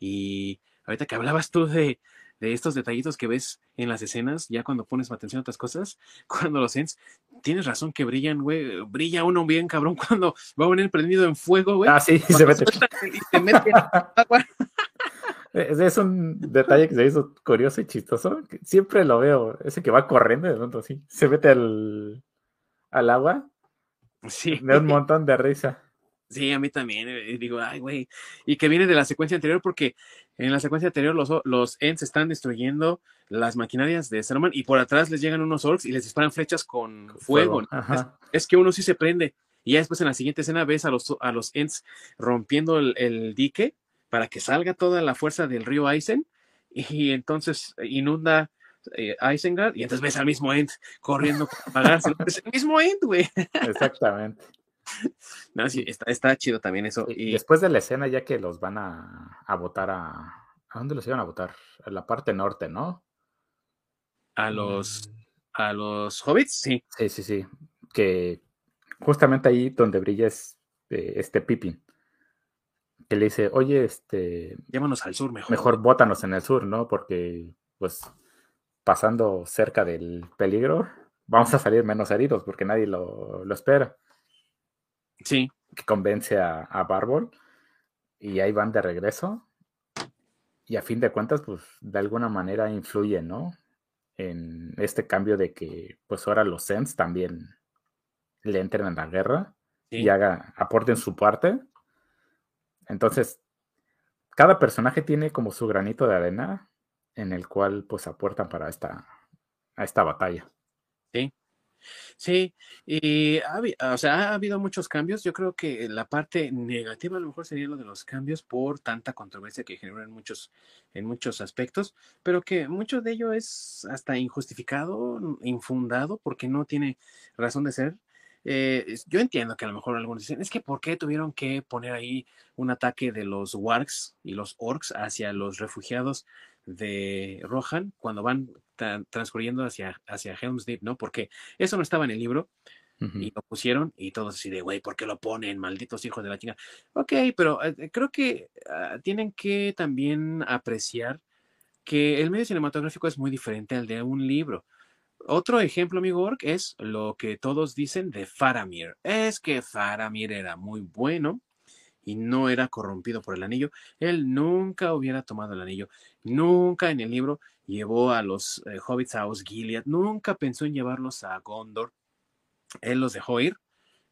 Y ahorita que hablabas tú de, de estos detallitos que ves en las escenas, ya cuando pones atención a otras cosas, cuando los sens, tienes razón que brillan, güey, brilla uno bien cabrón cuando va a venir prendido en fuego, güey. Ah, sí, se mete. se mete agua. Es un detalle que se hizo curioso y chistoso. Siempre lo veo. Ese que va corriendo de pronto así. Se mete al, al agua. Sí. Me da un montón de risa. Sí, a mí también. Eh, digo, ay, güey. Y que viene de la secuencia anterior, porque en la secuencia anterior los, los Ents están destruyendo las maquinarias de Saruman y por atrás les llegan unos orcs y les disparan flechas con fuego. Es, que uno sí se prende. Y ya después en la siguiente escena ves a los, a los Ents rompiendo el, dique para que salga toda la fuerza del río Eisen y entonces inunda eh, Isengard y entonces ves al mismo Ent corriendo para apagarse. es el mismo Ent, güey. Exactamente. No, sí, está, está chido también eso. Y, después de la escena, ya que los van a, a votar a. ¿A dónde los iban a votar? A la parte norte, ¿no? A los. Mm. A los hobbits, sí. Sí, sí, sí. Que justamente ahí donde brilla es eh, este Pippin. Que le dice, oye, este. Llévanos al sur mejor. Mejor bótanos en el sur, ¿no? Porque, pues, pasando cerca del peligro, vamos a salir menos heridos porque nadie lo, lo espera. Sí. Que convence a, a Barbol y ahí van de regreso. Y a fin de cuentas, pues de alguna manera influye, ¿no? En este cambio de que, pues ahora los Sens también le entren en la guerra y haga, aporten su parte. Entonces, cada personaje tiene como su granito de arena en el cual pues aportan para esta, a esta batalla. Sí, Sí, y ha, o sea, ha habido muchos cambios. Yo creo que la parte negativa a lo mejor sería lo de los cambios por tanta controversia que generan muchos, en muchos aspectos, pero que mucho de ello es hasta injustificado, infundado, porque no tiene razón de ser. Eh, yo entiendo que a lo mejor algunos dicen, es que ¿por qué tuvieron que poner ahí un ataque de los wargs y los orcs hacia los refugiados de Rohan cuando van transcurriendo hacia, hacia Helm's Deep, ¿no? Porque eso no estaba en el libro y lo pusieron y todos así de, güey, ¿por qué lo ponen? Malditos hijos de la chinga. Ok, pero eh, creo que ah, tienen que también apreciar que el medio cinematográfico es muy diferente al de un libro. Otro ejemplo, amigo Ork, es lo que todos dicen de Faramir. Es que Faramir era muy bueno, y no era corrompido por el anillo, él nunca hubiera tomado el anillo, nunca en el libro llevó a los eh, hobbits a Osgiliath, nunca pensó en llevarlos a Gondor, él los dejó ir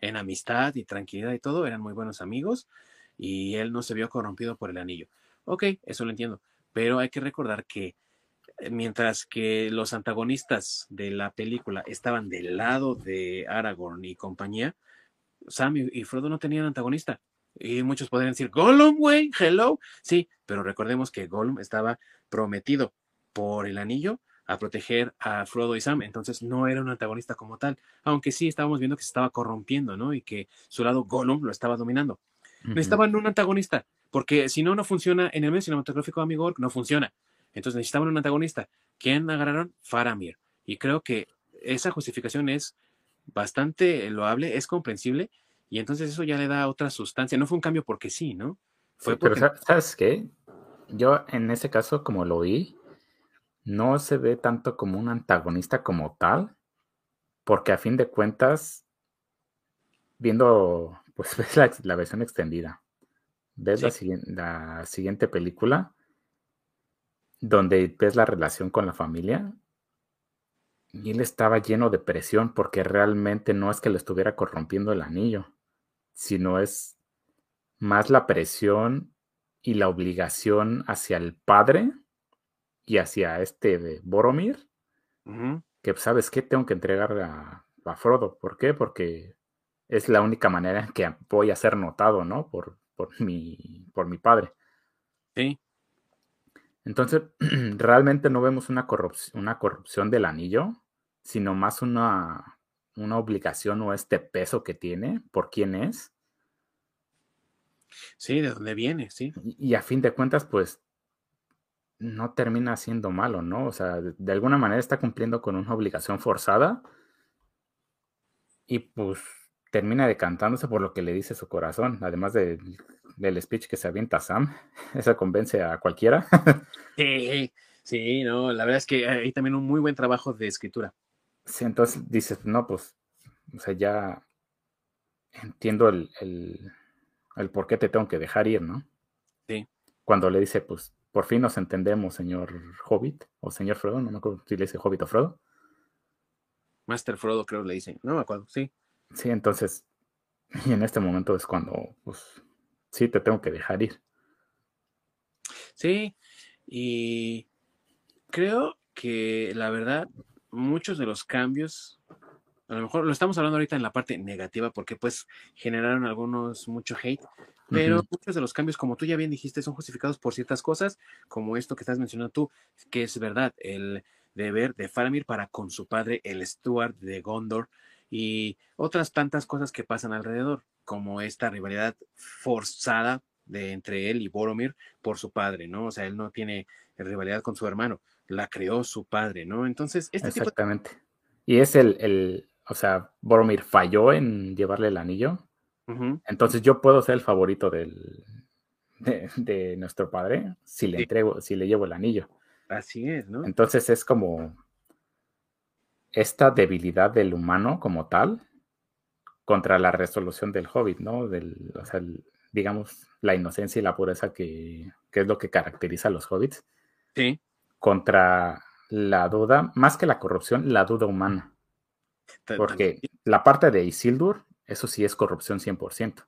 en amistad y tranquilidad y todo, eran muy buenos amigos y él no se vio corrompido por el anillo. Ok, eso lo entiendo, pero hay que recordar que mientras que los antagonistas de la película estaban del lado de Aragorn y compañía, Sam y Frodo no tenían antagonista. Y muchos podrían decir, Gollum, güey, hello. Sí, pero recordemos que Gollum estaba prometido por el anillo a proteger a Frodo y Sam, entonces no era un antagonista como tal, aunque sí estábamos viendo que se estaba corrompiendo, ¿no? Y que su lado Gollum lo estaba dominando. Necesitaban un antagonista, porque si no, no funciona en el medio cinematográfico, amigo, no funciona. Entonces necesitaban un antagonista. ¿Quién agarraron? Faramir. Y creo que esa justificación es bastante loable, es comprensible, y entonces eso ya le da otra sustancia. No fue un cambio porque sí, ¿no? Fue porque... Pero ¿sabes qué? Yo en ese caso, como lo vi, no se ve tanto como un antagonista como tal, porque a fin de cuentas, viendo, pues ves la, versión extendida, ves la, siguiente película, donde ves la relación con la familia, y él estaba lleno de presión porque realmente no es que le estuviera corrompiendo el anillo, sino es más la presión y la obligación hacia el padre y hacia este de Boromir, que sabes qué tengo que entregar a, Frodo. ¿Por qué? Porque es la única manera en que voy a ser notado, ¿no? Por, por, mi, por mi padre. Sí. Entonces, realmente no vemos una corrupción, una corrupción del anillo, sino más una, una obligación o este peso que tiene por quién es. Sí, de dónde viene, sí. y a fin de cuentas, pues no termina siendo malo, ¿no? O sea, de, alguna manera está cumpliendo con una obligación forzada y pues termina decantándose por lo que le dice su corazón, además del speech que se avienta Sam, eso convence a cualquiera. sí, sí, no, la verdad es que hay también un muy buen trabajo de escritura. Sí, entonces dices, no, pues, o sea, ya entiendo el, el, el por qué te tengo que dejar ir, ¿no? Sí. Cuando le dice, pues, por fin nos entendemos, señor Hobbit, o señor Frodo, no me acuerdo si le dice Hobbit o Frodo. Master Frodo creo que le dicen, no me acuerdo, sí. Sí, entonces, y en este momento es cuando, pues, sí, te tengo que dejar ir. Sí, y creo que la verdad, muchos de los cambios, a lo mejor lo estamos hablando ahorita en la parte negativa, porque pues generaron algunos mucho hate, pero muchos de los cambios, como tú ya bien dijiste, son justificados por ciertas cosas, como esto que estás mencionando tú, que es verdad, el deber de Faramir para con su padre, el Stuart de Gondor, y otras tantas cosas que pasan alrededor, como esta rivalidad forzada de entre él y Boromir por su padre, ¿no? O sea, él no tiene rivalidad con su hermano, la creó su padre, ¿no? Entonces, este Exactamente. Y es el, el, o sea, Boromir falló en llevarle el anillo, entonces yo puedo ser el favorito del, de, nuestro padre si le entrego, si le llevo el anillo. Así es, ¿no? Entonces es como esta debilidad del humano como tal contra la resolución del hobbit, ¿no? Del, o sea, digamos, la inocencia y la pureza que, que, es lo que caracteriza a los hobbits. Sí. Contra la duda, más que la corrupción, la duda humana. Porque la parte de Isildur eso sí es corrupción 100%.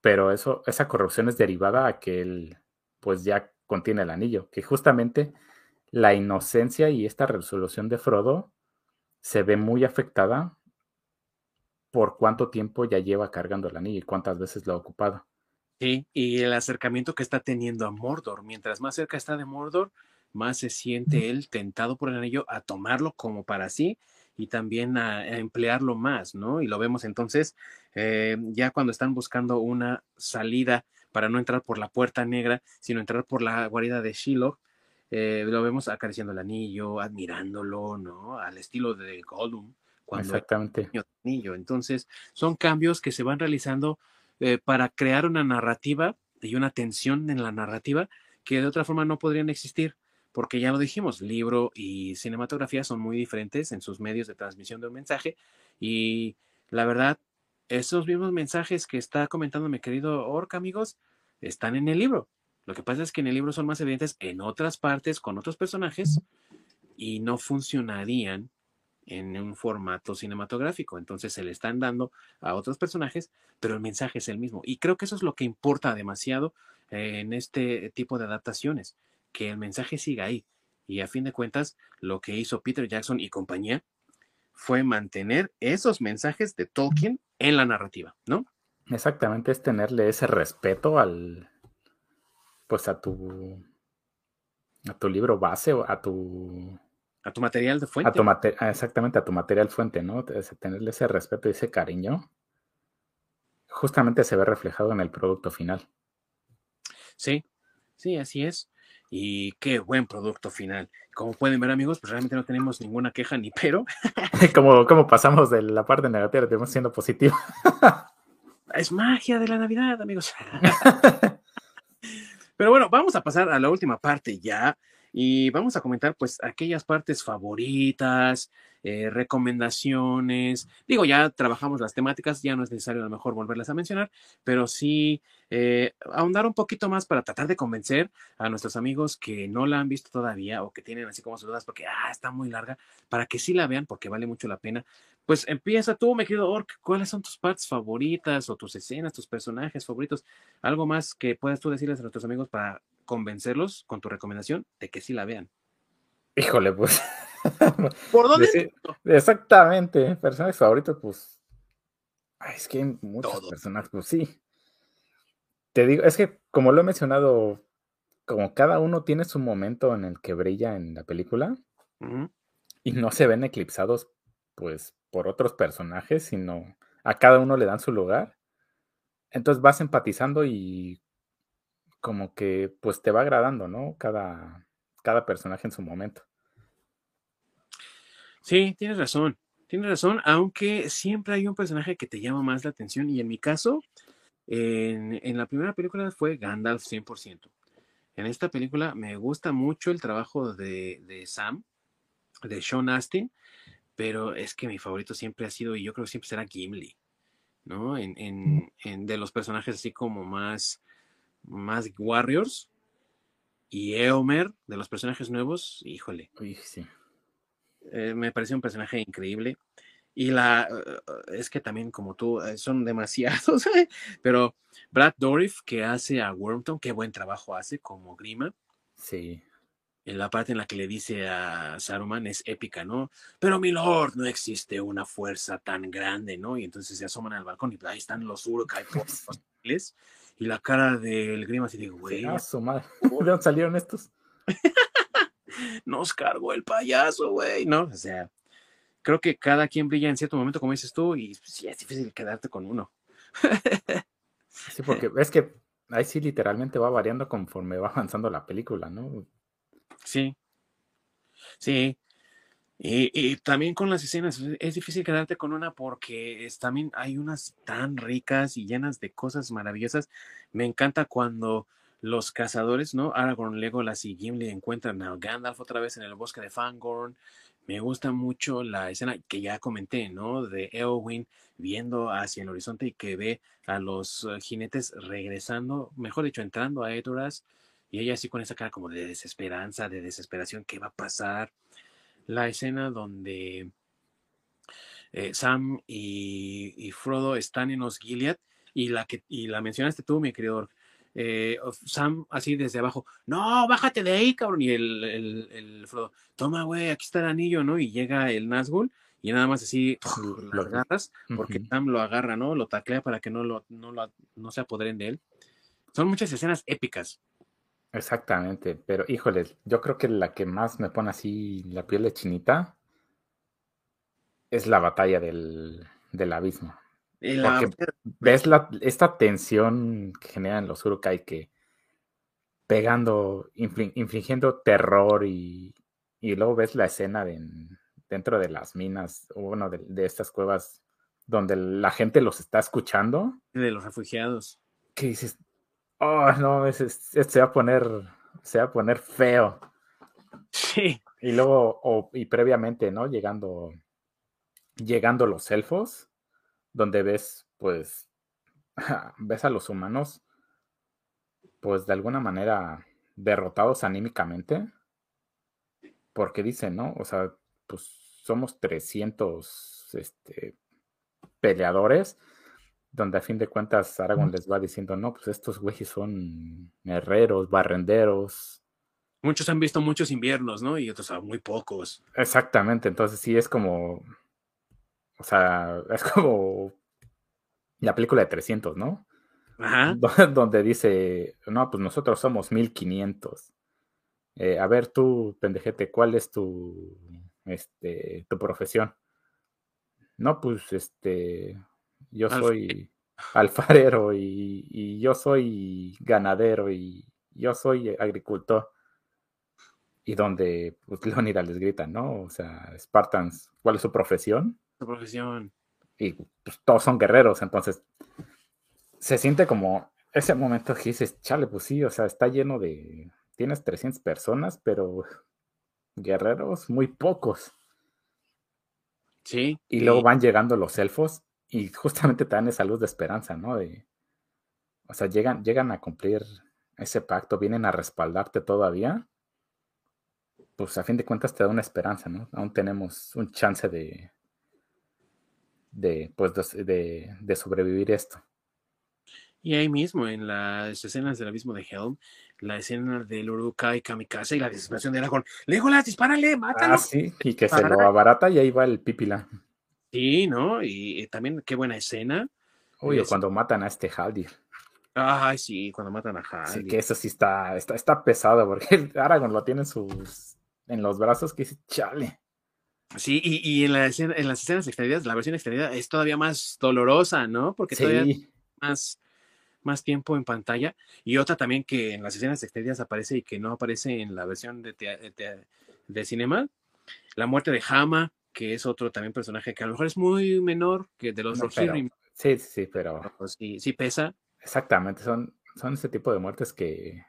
Pero eso, esa corrupción es derivada a que él, pues ya contiene el anillo, que justamente la inocencia y esta resolución de Frodo se ve muy afectada por cuánto tiempo ya lleva cargando el anillo y cuántas veces lo ha ocupado. Sí, y el acercamiento que está teniendo a Mordor. Mientras más cerca está de Mordor, más se siente él tentado por el anillo a tomarlo como para sí y también a, emplearlo más, ¿no? Y lo vemos entonces eh, ya cuando están buscando una salida para no entrar por la puerta negra, sino entrar por la guarida de Shiloh, eh, lo vemos acariciando el anillo, admirándolo, ¿no? Al estilo de Gollum. Cuando Exactamente. Anillo. Entonces, son cambios que se van realizando eh, para crear una narrativa y una tensión en la narrativa que de otra forma no podrían existir porque ya lo dijimos, libro y cinematografía son muy diferentes en sus medios de transmisión de un mensaje y la verdad, esos mismos mensajes que está comentando mi querido Orc, amigos, están en el libro. Lo que pasa es que en el libro son más evidentes en otras partes con otros personajes y no funcionarían en un formato cinematográfico. Entonces se le están dando a otros personajes, pero el mensaje es el mismo. Y creo que eso es lo que importa demasiado en este tipo de adaptaciones que el mensaje siga ahí. Y a fin de cuentas, lo que hizo Peter Jackson y compañía fue mantener esos mensajes de Tolkien en la narrativa, ¿no? Exactamente, es tenerle ese respeto al, pues a tu, a tu libro base o a tu... A tu material de fuente. A tu ah, exactamente, a tu material fuente, ¿no? Tenerle ese respeto y ese cariño, justamente se ve reflejado en el producto final. Sí, sí, así es. Y qué buen producto final. Como pueden ver, amigos, pues realmente no tenemos ninguna queja ni pero. como, como pasamos de la parte negativa, estamos siendo positivo. es magia de la Navidad, amigos. pero bueno, vamos a pasar a la última parte ya. Y vamos a comentar pues aquellas partes favoritas, eh, recomendaciones. Digo, ya trabajamos las temáticas, ya no es necesario a lo mejor volverlas a mencionar, pero sí eh, ahondar un poquito más para tratar de convencer a nuestros amigos que no la han visto todavía o que tienen así como sus dudas porque ah, está muy larga, para que sí la vean porque vale mucho la pena. Pues empieza tú, me querido Orc, ¿cuáles son tus partes favoritas o tus escenas, tus personajes favoritos? Algo más que puedas tú decirles a nuestros amigos para convencerlos con tu recomendación de que sí la vean. Híjole, pues. ¿Por dónde? exactamente. Personajes favoritos, pues. es que hay muchos personajes, pues sí. Te digo, es que como lo he mencionado, como cada uno tiene su momento en el que brilla en la película y no se ven eclipsados, pues, por otros personajes, sino a cada uno le dan su lugar. Entonces vas empatizando y como que pues te va agradando, ¿no? Cada, cada personaje en su momento. Sí, tienes razón, tienes razón, aunque siempre hay un personaje que te llama más la atención y en mi caso, en, en la primera película fue Gandalf 100%. En esta película me gusta mucho el trabajo de, de Sam, de Sean Astin, pero es que mi favorito siempre ha sido, y yo creo que siempre será Gimli, ¿no? En, en, en de los personajes así como más más Warriors y Eomer, de los personajes nuevos, híjole. sí. Eh, me parece un personaje increíble. Y la es que también, como tú, eh, son demasiados, pero Brad Dourif, que hace a Wormton, qué buen trabajo hace como Grima. Sí. En la parte en la que le dice a Saruman es épica, ¿no? Pero mi lord, no existe una fuerza tan grande, ¿no? Y entonces se asoman al balcón y ahí están los Uruk-hai y la cara del Grima así de, güey. ¿De dónde salieron estos? Nos cargó el payaso, güey, ¿no? O sea, creo que cada quien brilla en cierto momento, como dices tú, y sí, es difícil quedarte con uno. sí, porque es que ahí sí literalmente va variando conforme va avanzando la película, ¿no? Sí. Sí. Y, también con las escenas, es difícil quedarte con una porque también hay unas tan ricas y llenas de cosas maravillosas. Me encanta cuando los cazadores, ¿no? Aragorn, Legolas y Gimli encuentran a Gandalf otra vez en el bosque de Fangorn. Me gusta mucho la escena que ya comenté, ¿no? De Eowyn viendo hacia el horizonte y que ve a los eh, jinetes regresando, mejor dicho, entrando a Edoras. Y ella así con esa cara como de desesperanza, de desesperación, ¿qué va a pasar? La escena donde eh, Sam y, Frodo están en Osgiliath y la que y la mencionaste tú, mi querido eh, Sam así desde abajo, no, bájate de ahí, cabrón, y el, el, Frodo, toma, güey, aquí está el anillo, ¿no? Y llega el Nazgûl y nada más así lo agarras, porque Sam lo agarra, ¿no? Lo taclea para que no, lo, no, lo, no se apoderen de él. Son muchas escenas épicas. Exactamente, pero híjoles, yo creo que la que más me pone así la piel de chinita es la batalla del, del abismo. Porque ves la, esta tensión que generan los Urukai que pegando, infligiendo terror y, y, luego ves la escena de, dentro de las minas, bueno, de, de, estas cuevas donde la gente los está escuchando. De los refugiados. Que dices, Oh, no, este se va a poner, se va a poner feo. Sí. Y luego, o, y previamente, ¿no? Llegando, llegando los elfos, donde ves, pues, ves a los humanos, pues, de alguna manera derrotados anímicamente, porque dicen, ¿no? O sea, pues, somos 300, este, peleadores, donde a fin de cuentas Aragorn les va diciendo, no, pues estos güeyes son herreros, barrenderos. Muchos han visto muchos inviernos, ¿no? Y otros muy pocos. Exactamente, entonces sí es como, o sea, es como la película de 300, ¿no? Ajá. Donde dice, no, pues nosotros somos 1500. Eh, a ver tú, pendejete, ¿cuál es tu, este, tu profesión? No, pues, este, yo soy alfarero y, yo soy ganadero y yo soy agricultor. Y donde pues, Leonidas les grita, ¿no? O sea, Spartans, ¿cuál es su profesión? Su profesión. Y pues, todos son guerreros, entonces se siente como ese momento que dices, chale, pues sí, o sea, está lleno de, tienes 300 personas, pero guerreros muy pocos. Sí. Y luego van llegando los elfos y justamente te dan esa luz de esperanza, ¿no? De, o sea, llegan, llegan a cumplir ese pacto, vienen a respaldarte todavía. Pues a fin de cuentas te da una esperanza, ¿no? Aún tenemos un chance de, de, pues, de, de sobrevivir esto. Y ahí mismo, en las escenas del abismo de Helm, la escena del Urukai Kamikaze y la desesperación de Aragorn. Legolas, dispárale, mátalo. Ah, sí, y que se lo abarata y ahí va el pipila. Sí, ¿no? Y, también qué buena escena. Uy, cuando matan a este Haldir. Ay, sí, cuando matan a Haldir. Sí, que eso sí está, está, está pesado, porque Aragorn lo tiene en sus, en los brazos que dice, chale. Sí, y, en, la escena, en las escenas extendidas, la versión extendida es todavía más dolorosa, ¿no? Porque todavía más más tiempo en pantalla. Y otra también que en las escenas extendidas aparece y que no aparece en la versión de, de, cinema, la muerte de Hama, que es otro también personaje que a lo mejor es muy menor que de los no, Sí, sí, pero... Pues sí, sí pesa. Exactamente, son, son ese tipo de muertes que,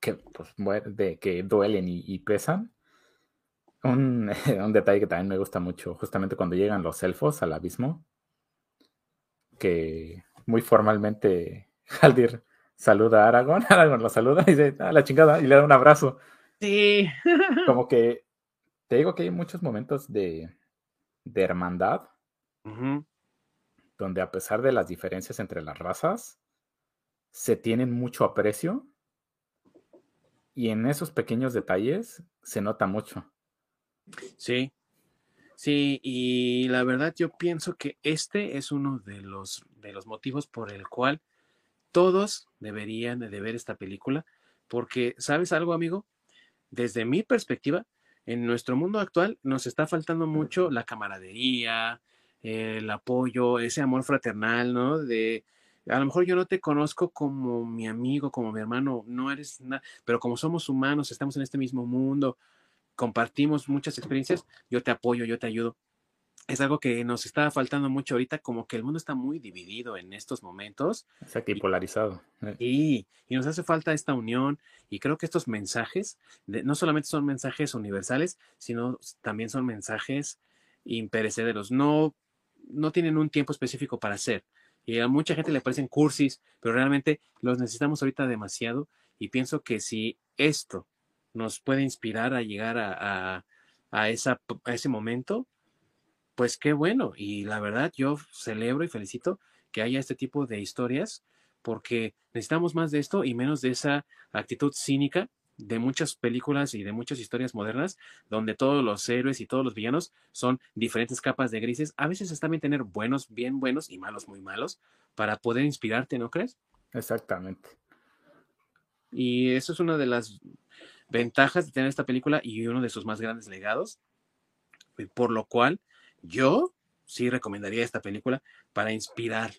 que, pues, de, que duelen y, pesan. Un, un, detalle que también me gusta mucho, justamente cuando llegan los elfos al abismo, que muy formalmente Haldir saluda a Aragorn, Aragorn lo saluda y dice, a la chingada, y le da un abrazo. Sí. Como que te digo que hay muchos momentos de, de hermandad, donde a pesar de las diferencias entre las razas, se tienen mucho aprecio y en esos pequeños detalles se nota mucho. Sí, sí, y la verdad yo pienso que este es uno de los, de los motivos por el cual todos deberían de ver esta película, porque, ¿sabes algo, amigo? Desde mi perspectiva, en nuestro mundo actual nos está faltando mucho la camaradería, el apoyo, ese amor fraternal, ¿no? De, a lo mejor yo no te conozco como mi amigo, como mi hermano, no eres nada, pero como somos humanos, estamos en este mismo mundo, compartimos muchas experiencias, yo te apoyo, yo te ayudo es algo que nos está faltando mucho ahorita, como que el mundo está muy dividido en estos momentos. Exacto, y polarizado. Eh. Y, y nos hace falta esta unión y creo que estos mensajes no solamente son mensajes universales, sino también son mensajes imperecederos. No, no tienen un tiempo específico para hacer. Y a mucha gente le parecen cursis, pero realmente los necesitamos ahorita demasiado y pienso que si esto nos puede inspirar a llegar a, a, esa, a ese momento, pues qué bueno. Y la verdad, yo celebro y felicito que haya este tipo de historias porque necesitamos más de esto y menos de esa actitud cínica de muchas películas y de muchas historias modernas donde todos los héroes y todos los villanos son diferentes capas de grises. A veces está bien tener buenos bien buenos y malos muy malos para poder inspirarte, ¿no crees? Exactamente. Y eso es una de las ventajas de tener esta película y uno de sus más grandes legados, por lo cual yo sí recomendaría esta película para inspirar,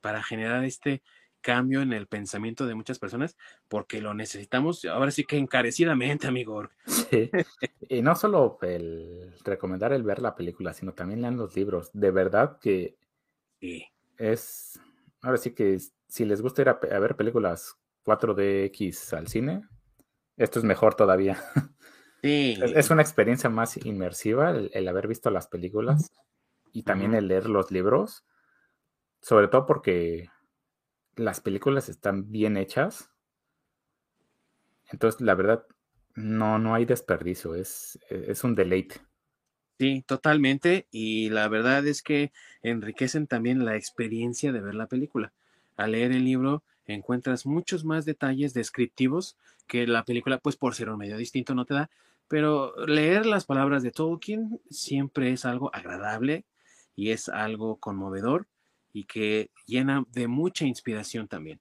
para generar este cambio en el pensamiento de muchas personas, porque lo necesitamos ahora sí que encarecidamente, amigo. Sí. Y no solo el recomendar el ver la película, sino también leer los libros. De verdad que es, ahora sí que si les gusta ir a, ver películas 4DX al cine, esto es mejor todavía. Es, una experiencia más inmersiva el, haber visto las películas y también el leer los libros, sobre todo porque las películas están bien hechas. Entonces, la verdad, no, no hay desperdicio, es, es un deleite. Sí, totalmente. Y la verdad es que enriquecen también la experiencia de ver la película. Al leer el libro encuentras muchos más detalles descriptivos que la película, pues por ser un medio distinto, no te da, pero leer las palabras de Tolkien siempre es algo agradable y es algo conmovedor y que llena de mucha inspiración también.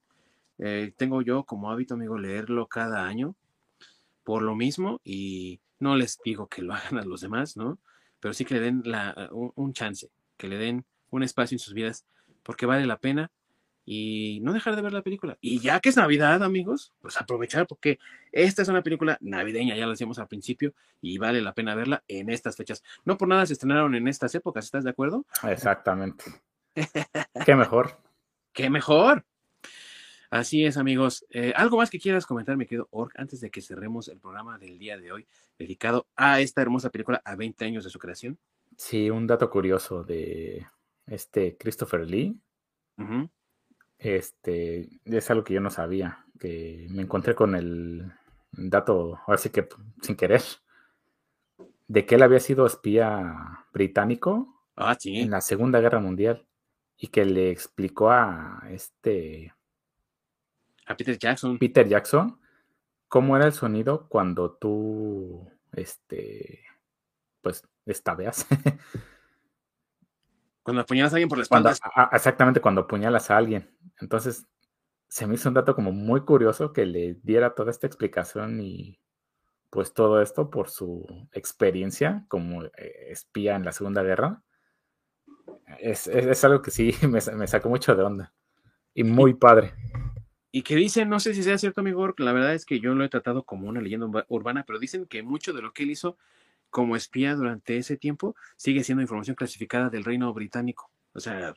Eh, tengo yo como hábito, amigo, leerlo cada año por lo mismo y no les digo que lo hagan a los demás, ¿no? Pero sí que le den la, un, chance, que le den un espacio en sus vidas, porque vale la pena y no dejar de ver la película. Y ya que es Navidad, amigos, pues aprovechar porque esta es una película navideña, ya lo decíamos al principio, y vale la pena verla en estas fechas. No por nada se estrenaron en estas épocas, ¿estás de acuerdo? Exactamente. Qué mejor. Qué mejor. Así es, amigos. Eh, ¿Algo más que quieras comentar, mi querido Ork, antes de que cerremos el programa del día de hoy, dedicado a esta hermosa película a 20 años de su creación? Sí, un dato curioso de este Christopher Lee. Este es algo que yo no sabía, que me encontré con el dato, así que sin querer, de que él había sido espía británico ah, en la Segunda Guerra Mundial y que le explicó a este a Peter Jackson. Peter Jackson, cómo era el sonido cuando tú, este, pues, estabeas. cuando apuñalas a alguien por la espalda. exactamente, cuando apuñalas a alguien. Entonces, se me hizo un dato como muy curioso que le diera toda esta explicación y pues todo esto por su experiencia como eh, espía en la Segunda Guerra. Es, algo que sí me, me, sacó mucho de onda. Y muy padre. Y que dicen, no sé si sea cierto, amigo, la verdad es que yo lo he tratado como una leyenda urbana, pero dicen que mucho de lo que él hizo como espía durante ese tiempo sigue siendo información clasificada del reino británico. O sea,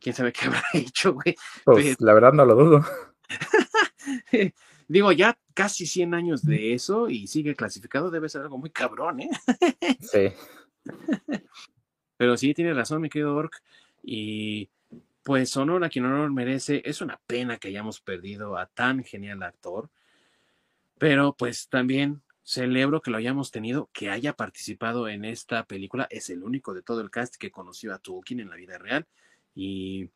quién sabe qué habrá hecho, güey. Pues, la verdad no lo dudo. Digo, ya casi 100 años de eso y sigue clasificado, debe ser algo muy cabrón, ¿eh? sí. Pero sí, tiene razón, mi querido Orc. Y pues honor a quien honor merece. Es una pena que hayamos perdido a tan genial actor, pero pues también celebro que lo hayamos tenido, que haya participado en esta película. Es el único de todo el cast que conoció a Tolkien en la vida real y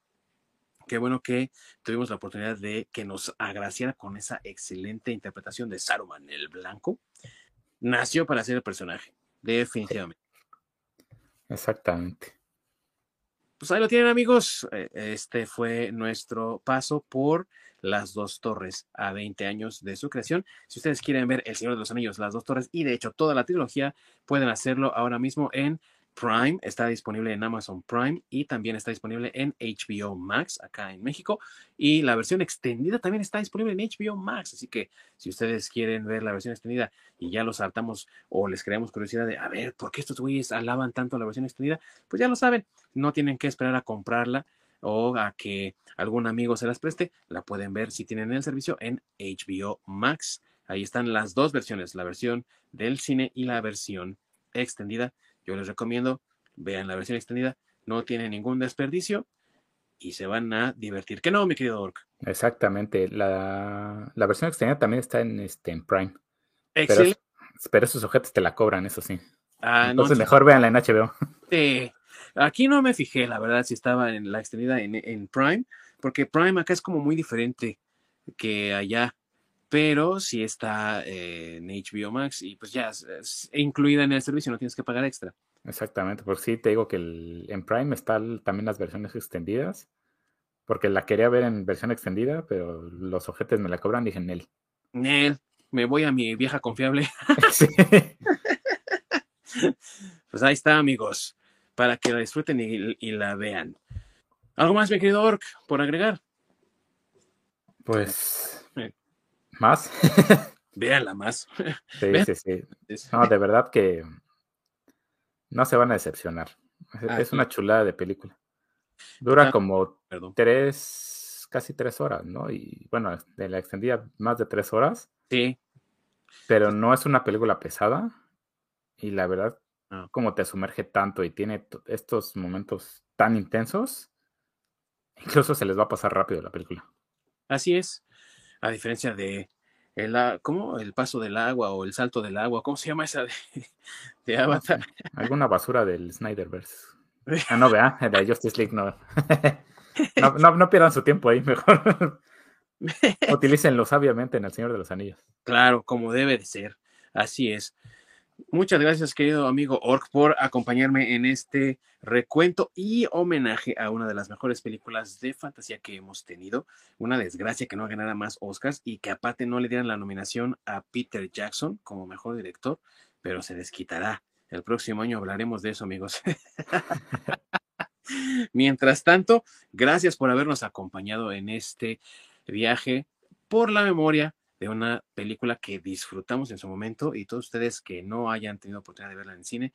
qué bueno que tuvimos la oportunidad de que nos agraciara con esa excelente interpretación de Saruman el Blanco. Nació para ser el personaje, definitivamente. Exactamente pues ahí lo tienen amigos. Eh, este fue nuestro paso por las dos torres a 20 años de su creación. Si ustedes quieren ver El Señor de los Anillos, las dos torres y de hecho toda la trilogía, pueden hacerlo ahora mismo en Prime, está disponible en Amazon Prime y también está disponible en HBO Max acá en México. Y la versión extendida también está disponible en HBO Max. Así que si ustedes quieren ver la versión extendida y ya los saltamos o les creamos curiosidad de a ver por qué estos güeyes alaban tanto la versión extendida, pues ya lo saben, no tienen que esperar a comprarla o a que algún amigo se las preste. La pueden ver si tienen el servicio en HBO Max. Ahí están las dos versiones, la versión del cine y la versión extendida yo les recomiendo, vean la versión extendida, no tiene ningún desperdicio y se van a divertir. ¿Qué no, mi querido Orc? Exactamente. La, versión extendida también está en, este, en Prime. Excelente. Pero, esos objetos te la cobran, eso sí. Ah, Entonces mejor véanla en HBO. aquí no me fijé, la verdad, si estaba en la extendida en, en Prime, porque Prime acá es como muy diferente que allá pero si está eh, en HBO Max y pues ya es, incluida en el servicio, no tienes que pagar extra. Exactamente, por sí te digo que el, en Prime están también las versiones extendidas, porque la quería ver en versión extendida, pero los ojetes me la cobran, dije, Nel. Nel, me voy a mi vieja confiable. pues ahí está, amigos, para que la disfruten y, y la vean. ¿Algo más, mi querido Orc, por agregar? Pues ¿Más? Véanla más. Sí, sí, sí. No, de verdad que no se van a decepcionar. Es, una chulada de película. Dura como tres, casi tres horas, ¿no? Y bueno, de la extendida más de tres horas. Sí. Pero no es una película pesada. Y la verdad, como te sumerge tanto y tiene estos momentos tan intensos, incluso se les va a pasar rápido la película. Así es a diferencia de el, ¿cómo? el paso del agua o el salto del agua, ¿cómo se llama esa de, de Avatar? Alguna basura del Snyderverse. Ah, no, vea, de Justice League no. no, no, pierdan su tiempo ahí, mejor. Utilícenlo sabiamente en El Señor de los Anillos. Claro, como debe de ser. Así es. Muchas gracias, querido amigo Ork, por acompañarme en este recuento y homenaje a una de las mejores películas de fantasía que hemos tenido. Una desgracia que no ganara más Oscars y que aparte no le dieran la nominación a Peter Jackson como mejor director, pero se desquitará. El próximo año hablaremos de eso, amigos. Mientras tanto, gracias por habernos acompañado en este viaje por la memoria de una película que disfrutamos en su momento y todos ustedes que no hayan tenido oportunidad de verla en cine,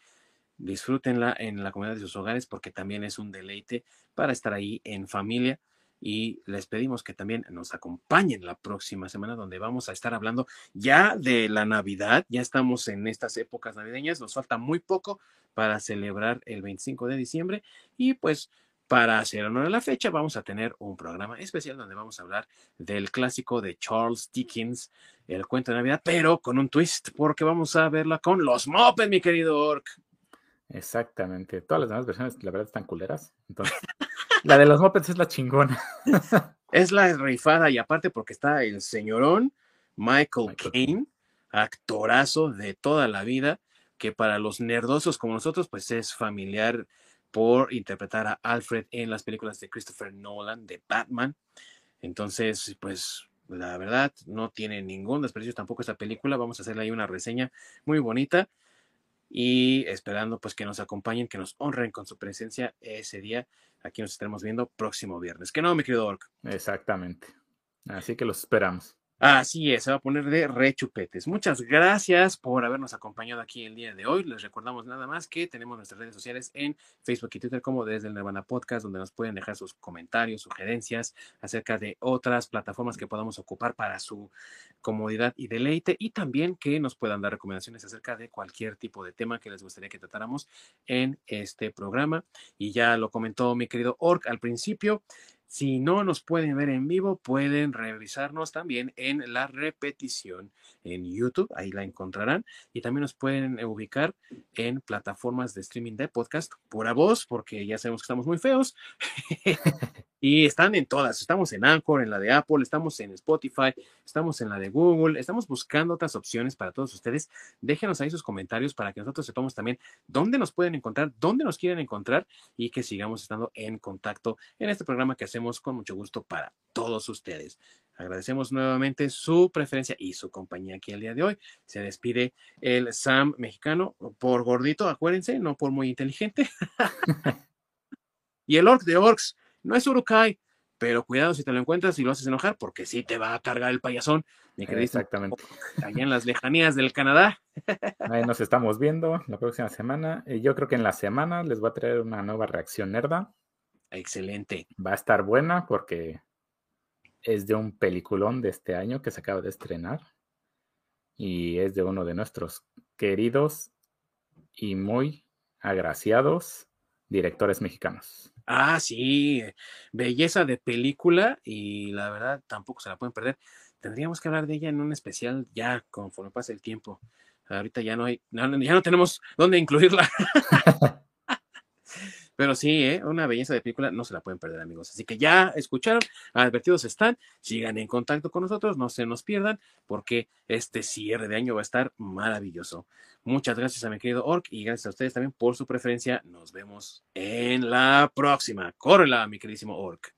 disfrútenla en la comunidad de sus hogares porque también es un deleite para estar ahí en familia. Y les pedimos que también nos acompañen la próxima semana donde vamos a estar hablando ya de la Navidad, ya estamos en estas épocas navideñas, nos falta muy poco para celebrar el 25 de diciembre. Y pues para hacer honor a la fecha vamos a tener un programa especial donde vamos a hablar del clásico de Charles Dickens, el cuento de Navidad, pero con un twist porque vamos a verla con los Muppets, mi querido Orc. Exactamente. Todas las demás versiones, la verdad, están culeras. Entonces, la de los Muppets es la chingona. es la rifada y aparte porque está el señorón Michael, Caine, actorazo de toda la vida, que para los nerdosos como nosotros, pues es familiar por interpretar a Alfred en las películas de Christopher Nolan de Batman. Entonces, pues la verdad, no tiene ningún desprecio tampoco esta película. Vamos a hacerle ahí una reseña muy bonita y esperando pues que nos acompañen, que nos honren con su presencia ese día. Aquí nos estaremos viendo próximo viernes. Que no, mi querido Orc. Exactamente. Así que los esperamos. Así es, se va a poner de rechupetes. Muchas gracias por habernos acompañado aquí el día de hoy. Les recordamos nada más que tenemos nuestras redes sociales en Facebook y Twitter como desde el Nirvana Podcast, donde nos pueden dejar sus comentarios, sugerencias acerca de otras plataformas que podamos ocupar para su comodidad y deleite y también que nos puedan dar recomendaciones acerca de cualquier tipo de tema que les gustaría que tratáramos en este programa. Y ya lo comentó mi querido Orc al principio. Si no nos pueden ver en vivo, pueden revisarnos también en la repetición en YouTube, ahí la encontrarán. Y también nos pueden ubicar en plataformas de streaming de podcast, pura voz, porque ya sabemos que estamos muy feos. Y están en todas. Estamos en Anchor, en la de Apple, estamos en Spotify, estamos en la de Google, estamos buscando otras opciones para todos ustedes. Déjenos ahí sus comentarios para que nosotros sepamos también dónde nos pueden encontrar, dónde nos quieren encontrar y que sigamos estando en contacto en este programa que hacemos con mucho gusto para todos ustedes. Agradecemos nuevamente su preferencia y su compañía aquí el día de hoy. Se despide el Sam mexicano por gordito, acuérdense, no por muy inteligente. y el Orc de Orcs no es Urukai, pero cuidado si te lo encuentras y lo haces enojar, porque sí te va a cargar el payasón, mi. Exactamente. Allá en las lejanías del Canadá. Ahí nos estamos viendo la próxima semana. Yo creo que en la semana les voy a traer una nueva reacción nerda. Excelente. Va a estar buena porque es de un peliculón de este año que se acaba de estrenar. Y es de uno de nuestros queridos y muy agraciados directores mexicanos. Ah, sí, belleza de película y la verdad tampoco se la pueden perder. Tendríamos que hablar de ella en un especial ya conforme pase el tiempo. Ahorita ya no hay, ya no tenemos dónde incluirla. Pero sí, ¿eh? una belleza de película no se la pueden perder, amigos. Así que ya escucharon, advertidos están, sigan en contacto con nosotros, no se nos pierdan, porque este cierre de año va a estar maravilloso. Muchas gracias a mi querido Orc y gracias a ustedes también por su preferencia. Nos vemos en la próxima. Córrela, mi queridísimo Orc.